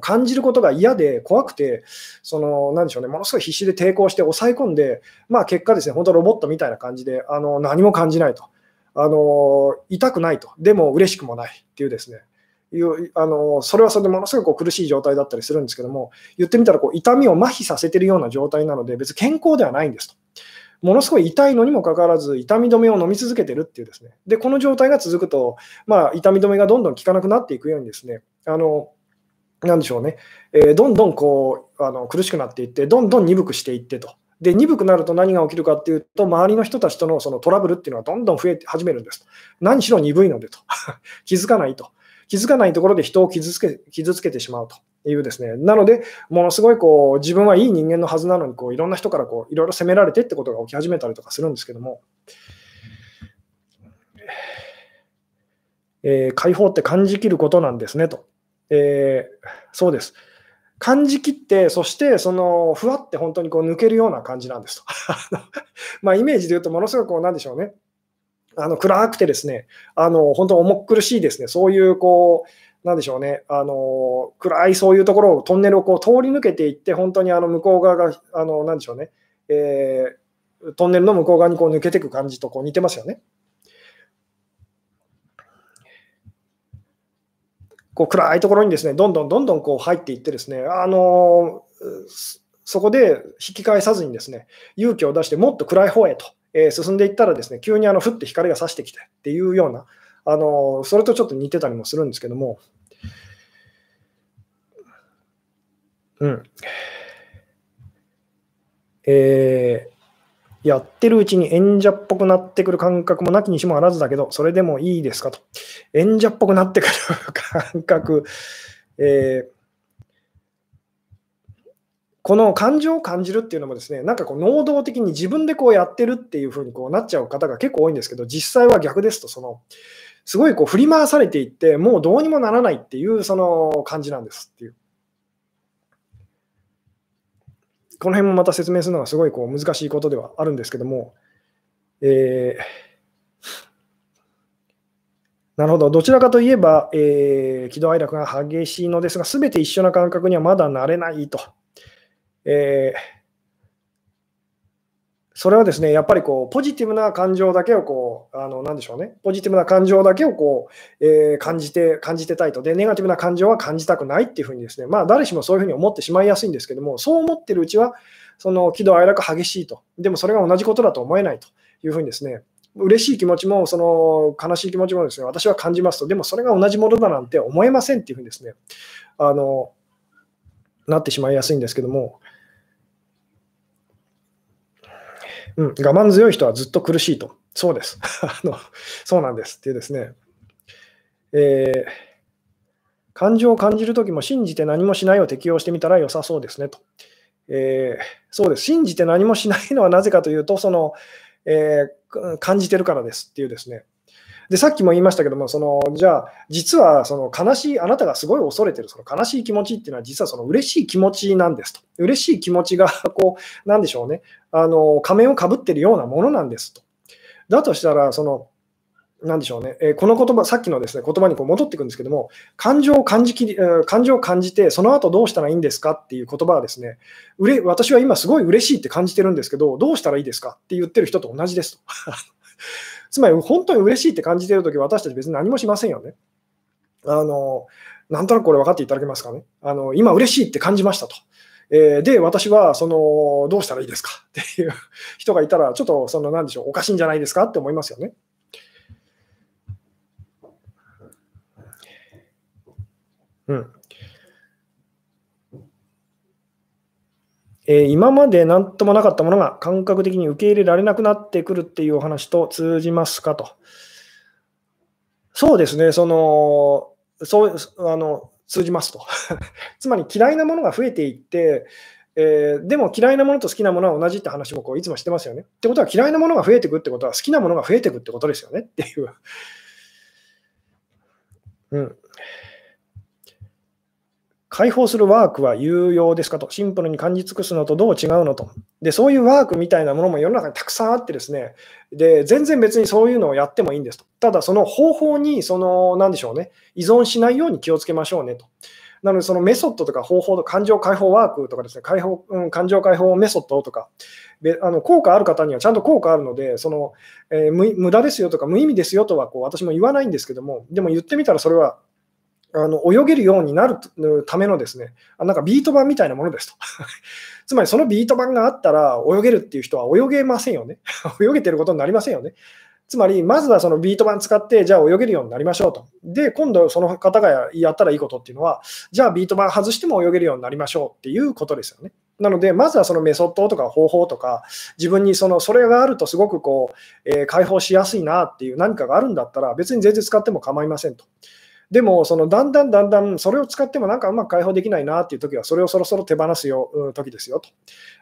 感じることが嫌で怖くて、そのなんでしょうね、ものすごい必死で抵抗して抑え込んで、まあ、結果ですね、本当ロボットみたいな感じであの何も感じないとあの、痛くないと、でも嬉しくもないっていうですね、いうあのそれはそれでものすごく苦しい状態だったりするんですけども、言ってみたらこう痛みを麻痺させているような状態なので、別に健康ではないんですと。ものすごい痛いのにもかかわらず、痛み止めを飲み続けてるっていうですね。で、この状態が続くと、まあ、痛み止めがどんどん効かなくなっていくようにですね、あの、なんでしょうね、えー、どんどんこうあの苦しくなっていって、どんどん鈍くしていってと。で、鈍くなると何が起きるかっていうと、周りの人たちとのそのトラブルっていうのはどんどん増えて始めるんです。何しろ鈍いのでと。気づかないと。気づかないところで人を傷つけ傷つけてしまうというですね。なので、ものすごいこう自分はいい人間のはずなのにこう、いろんな人からこういろいろ責められてってことが起き始めたりとかするんですけども、えー、解放って感じきることなんですねと。えー、そうです。感じきって、そしてそのふわって本当にこう抜けるような感じなんですと。まあイメージで言うと、ものすごくこうなんでしょうね。あの暗くてですね、あの本当重苦しいですね、そういうこう、なんでしょうね、あの暗いそういうところを、トンネルをこう通り抜けていって、本当にあの向こう側が、あのなんでしょうね、えー、トンネルの向こう側にこう抜けていく感じとこう似てますよね。こう暗いところにですね、どんどんどんどんこう入っていってですね、あのそこで引き返さずにですね、勇気を出してもっと暗い方へとえ進んでいったらですね、急にあのふって光が差してきてっていうような、あのそれとちょっと似てたりもするんですけども、うん。えー、やってるうちに演者っぽくなってくる感覚もなきにしもあらずだけど、それでもいいですかと。演者っぽくなってくる感覚、えーこの感情を感じるっていうのもですね、なんかこう能動的に自分でこうやってるっていうふうにこうなっちゃう方が結構多いんですけど、実際は逆ですと、そのすごいこう振り回されていって、もうどうにもならないっていうその感じなんですっていう。この辺もまた説明するのがすごいこう難しいことではあるんですけども、えー、なるほど、どちらかといえば、えー、喜怒哀楽が激しいのですが、すべて一緒な感覚にはまだなれないと。えー、それはですね、やっぱりこうポジティブな感情だけをこう、あのなでしょうね、ポジティブな感情だけをこう、えー、感じて、感じてたいと。で、ネガティブな感情は感じたくないっていうふうにですね、まあ誰しもそういうふうに思ってしまいやすいんですけども、そう思ってるうちは、その喜怒哀楽激しいと。でもそれが同じことだと思えないというふうにですね、嬉しい気持ちも、その悲しい気持ちもですね、私は感じますと、でもそれが同じものだなんて思えませんっていうふうにですね、あの、なってしまいやすいんですけども、うん、我慢強い人はずっと苦しいと。そうです。あのそうなんですっていうですね、えー、感情を感じるときも信じて何もしないを適用してみたら良さそうですねと。えー、そうです。信じて何もしないのはなぜかというと、その、えー、感じてるからですっていうですね、で、さっきも言いましたけども、そのじゃあ、実はその悲しい、あなたがすごい恐れてるその悲しい気持ちっていうのは、実はその嬉しい気持ちなんですと。嬉しい気持ちが、こう、なんでしょうね、あの仮面をかぶってるようなものなんですと。だとしたら、その、なんでしょうね、えー、この言葉、さっきのですね言葉にこう戻っていくんですけども、感情を感じきり、感情を感じて、その後どうしたらいいんですかっていう言葉はですね、うれ私は今すごい嬉しいって感じてるんですけど、どうしたらいいですかって言ってる人と同じですと。つまり本当に嬉しいって感じているとき、私たち別に何もしませんよね。あの、なんとなくこれ分かっていただけますかね。あの、今嬉しいって感じましたと。えー、で、私は、その、どうしたらいいですか？っていう人がいたら、ちょっと、その、なんでしょう、おかしいんじゃないですか？って思いますよね。うん。えー、今まで何ともなかったものが感覚的に受け入れられなくなってくるっていうお話と通じますかと。そうですね、その、そうあの通じますと。つまり嫌いなものが増えていって、えー、でも嫌いなものと好きなものは同じって話もこういつもしてますよね。ってことは嫌いなものが増えていくってことは好きなものが増えていくってことですよねっていう。うん。解放するワークは有用ですかと、シンプルに感じ尽くすのとどう違うのと。で、そういうワークみたいなものも世の中にたくさんあってですね、で、全然別にそういうのをやってもいいんですと。ただ、その方法に、その、なんでしょうね、依存しないように気をつけましょうねと。なので、そのメソッドとか方法と感情解放ワークとかですね、解放うん、感情解放メソッドとか、であの効果ある方にはちゃんと効果あるので、そのえー、無駄ですよとか無意味ですよとはこう私も言わないんですけども、でも言ってみたらそれはあの泳げるようになるためのですね、なんかビート板みたいなものですと。つまりそのビート板があったら泳げるっていう人は泳げませんよね。泳げてることになりませんよね。つまり、まずはそのビート板使って、じゃあ泳げるようになりましょうと。で、今度その方がやったらいいことっていうのは、じゃあビート板外しても泳げるようになりましょうっていうことですよね。なので、まずはそのメソッドとか方法とか、自分にそのそれがあるとすごくこう、えー、解放しやすいなっていう何かがあるんだったら、別に全然使っても構いませんと。でも、そのだんだんだんだんそれを使ってもなんかうまく解放できないなっていう時は、それをそろそろ手放すよ、時ですよと。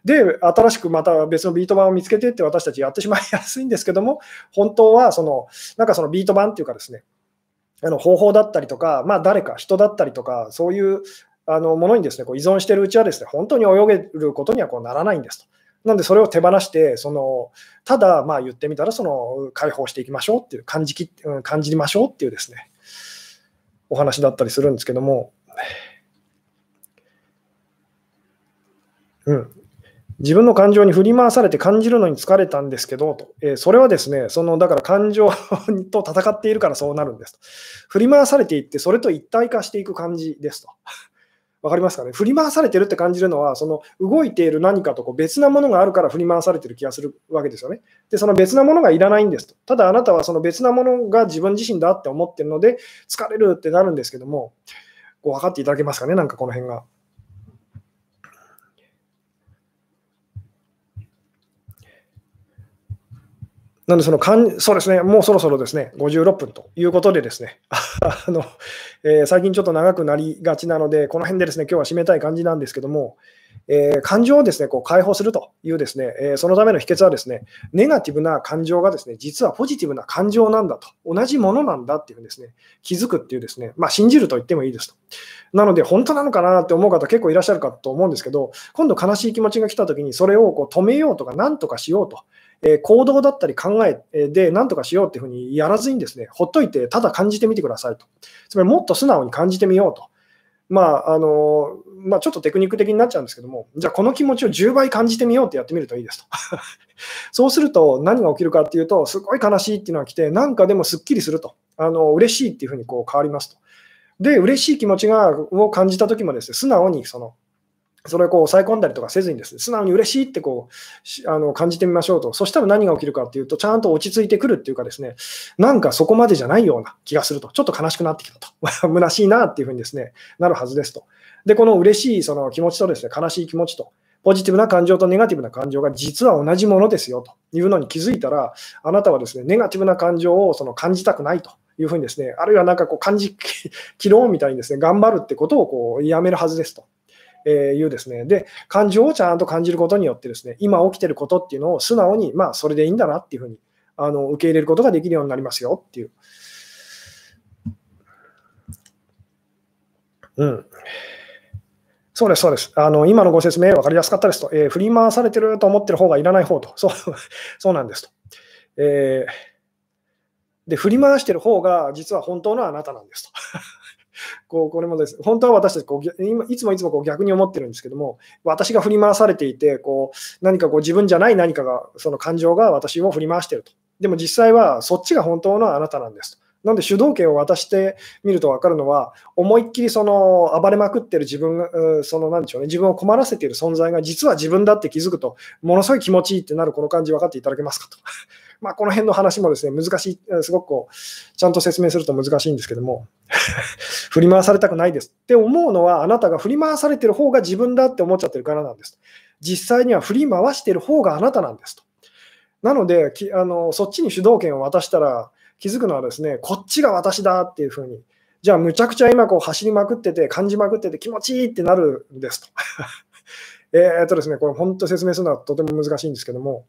で、新しくまた別のビート板を見つけてって私たちやってしまいやすいんですけども、本当はその、なんかそのビート板っていうかですね、あの方法だったりとか、まあ、誰か、人だったりとか、そういうあのものにですねこう依存しているうちはですね本当に泳げることにはこうならないんですと。なんでそれを手放して、そのただまあ言ってみたらその解放していきましょうっていう感じき感じましょうっていうですねお話だったりするんですけども、うん、自分の感情に振り回されて感じるのに疲れたんですけど、とえー、それはですね、そのだから感情と戦っているからそうなるんですと。振り回されていって、それと一体化していく感じですと。分かりますかね？振り回されてるって感じるのは、その動いている何かとこう別なものがあるから振り回されてる気がするわけですよね。で、その別なものがいらないんですと。ただあなたはその別なものが自分自身だって思ってるので、疲れるってなるんですけども、こう分かっていただけますかね、なんかこの辺が。なんでそのかん、そうですね、もうそろそろですね、56分ということでですね、あのえー、最近ちょっと長くなりがちなので、この辺でですね、今日は締めたい感じなんですけども、えー、感情をですね、こう解放するというですね、えー、そのための秘訣はですね、ネガティブな感情がですね、実はポジティブな感情なんだと、同じものなんだっていうですね、気づくっていうですね、まあ信じると言ってもいいですと。なので、本当なのかなって思う方結構いらっしゃるかと思うんですけど、今度悲しい気持ちが来た時に、それをこう止めようとか、なんとかしようと。え行動だったり考えで何とかしようっていうふうにやらずにですね、ほっといて、ただ感じてみてくださいと。つまりもっと素直に感じてみようと。まああのまあ、ちょっとテクニック的になっちゃうんですけども、じゃあこの気持ちを10倍感じてみようってやってみるといいですと。そうすると何が起きるかっていうと、すごい悲しいっていうのが来て、なんかでもすっきりすると、あの嬉しいっていうふうにこう変わりますと。で、嬉しい気持ちがを感じたときもですね、素直にそのそれをこう抑え込んだりとかせずにですね、素直に嬉しいってこうあの感じてみましょうと。そしたら何が起きるかっていうと、ちゃんと落ち着いてくるっていうかですね、なんかそこまでじゃないような気がすると。ちょっと悲しくなってきたと。虚しいなっていうふうにですね、なるはずですと。で、この嬉しいその気持ちとですね、悲しい気持ちと、ポジティブな感情とネガティブな感情が実は同じものですよというのに気づいたら、あなたはですね、ネガティブな感情をその感じたくないというふうにですね、あるいはなんかこう感じ 切ろうみたいにですね、頑張るってことをこうやめるはずですと。えいうですね、で、感情をちゃんと感じることによってですね、今起きてることっていうのを素直に、まあ、それでいいんだなっていうふうにあの受け入れることができるようになりますよっていう。うん。そうです、そうです。あの今のご説明、分かりやすかったですと、えー、振り回されてると思ってる方がいらない方と、そう そうなんですと。えー、で、振り回してる方が実は本当のあなたなんですと。こうこれもです、本当は私たちこう今、いつもいつもこう逆に思ってるんですけども、私が振り回されていて、こう何かこう自分じゃない何かが、その感情が私を振り回してると。でも実際はそっちが本当のあなたなんですと。なんで主導権を渡してみると分かるのは、思いっきりその暴れまくってる自分、そのなんでしょうね、自分を困らせている存在が実は自分だって気づくと、ものすごい気持ちいいってなるこの感じ分かっていただけますかと。まあ、この辺の話もですね、難しい、すごくこう、ちゃんと説明すると難しいんですけども、振り回されたくないですって思うのは、あなたが振り回されてる方が自分だって思っちゃってるからなんです。実際には振り回してる方があなたなんですと。なので、あのそっちに主導権を渡したら気づくのはですね、こっちが私だっていうふうに、じゃあむちゃくちゃ今こう走りまくってて、感じまくってて気持ちいいってなるんですと。えっとですね、これ本当説明するのはとても難しいんですけども、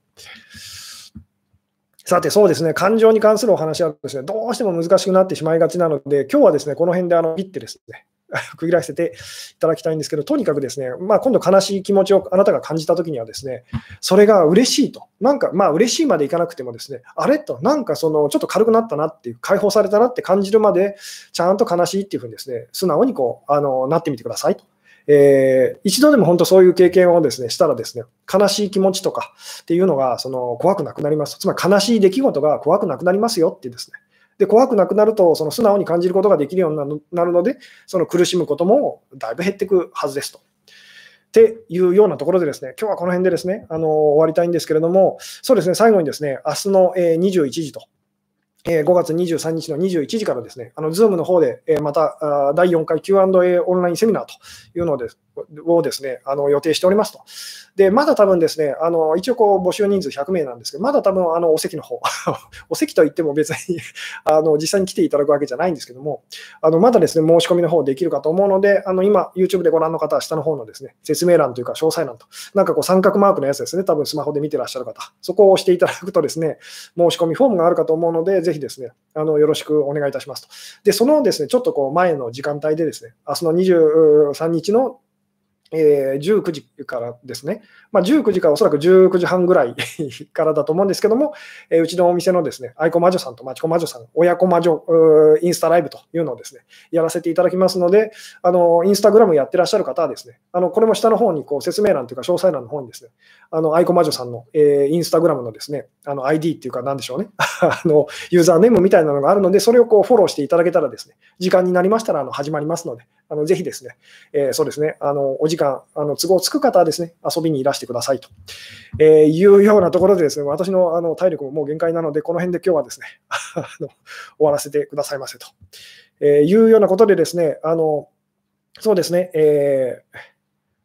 さて、そうですね、感情に関するお話はですね、どうしても難しくなってしまいがちなので、今日はですね、この辺であのピッてですね、区切らせていただきたいんですけど、とにかくですね、まあ、今度悲しい気持ちをあなたが感じたときにはですね、それが嬉しいと。なんか、まあ、嬉しいまでいかなくてもですね、あれと、なんかその、ちょっと軽くなったなっていう、解放されたなって感じるまで、ちゃんと悲しいっていうふうにですね、素直にこう、あの、なってみてくださいと。えー、一度でも本当そういう経験をですね、したらですね、悲しい気持ちとかっていうのが、その怖くなくなります。つまり悲しい出来事が怖くなくなりますよってですね、で怖くなくなると、その素直に感じることができるようになるので、その苦しむこともだいぶ減っていくはずですと。っていうようなところでですね、今日はこの辺でですね、あの終わりたいんですけれども、そうですね、最後にですね、明日の21時とえ5月23日の21時からですね、あのズームの方で、えまた第4回 Q&A オンラインセミナーというのですをですね、あの予定しておりますと。で、まだ多分ですね、あの一応こう募集人数100名なんですけど、まだ多分あのお席の方、お席といっても別に あの実際に来ていただくわけじゃないんですけども、あのまだですね、申し込みの方できるかと思うので、あの今、YouTube でご覧の方は下の方のですね、説明欄というか詳細欄と、なんかこう三角マークのやつですね、多分スマホで見てらっしゃる方、そこを押していただくとですね、申し込みフォームがあるかと思うので、ぜひですね、あのよろしくお願いいたしますと。で、そのですね、ちょっとこう前の時間帯でですね、明日の23日のえー、19時からですね、まあ、19時からおそらく19時半ぐらい からだと思うんですけども、えー、うちのお店のですね、愛子魔女さんと町子魔女さん、親子魔女インスタライブというのをですね、やらせていただきますので、あのインスタグラムやってらっしゃる方はですね、あのこれも下の方にこう説明欄というか詳細欄の方にですね、あの愛子魔女さんの、えー、インスタグラムのですね、あの ID っていうか何でしょうね、あのユーザーネームみたいなのがあるので、それをこうフォローしていただけたらですね、時間になりましたらあの始まりますので、あのぜひですね、えー、そうですね、あのお時間、あの都合つく方はですね、遊びにいらしてくださいと、えー、いうようなところでですね、私のあの体力ももう限界なので、この辺で今日はですね、あの終わらせてくださいませと、えー、いうようなことでですね、あのそうですね、えー、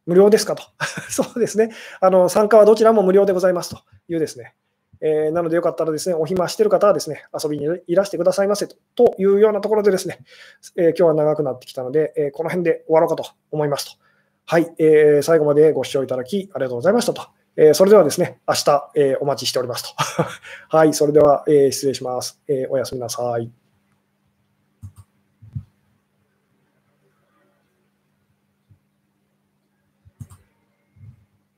無料ですかと。そうですね。あの参加はどちらも無料でございますというですね、えー、なのでよかったらですね、お暇してる方はですね、遊びにいらしてくださいませというようなところでですね、えー、今日は長くなってきたので、えー、この辺で終わろうかと思いますと。はい、えー、最後までご視聴いただきありがとうございましたと。えー、それではですね、明日、えー、お待ちしておりますと。はい、それでは、えー、失礼します、えー。おやすみなさい。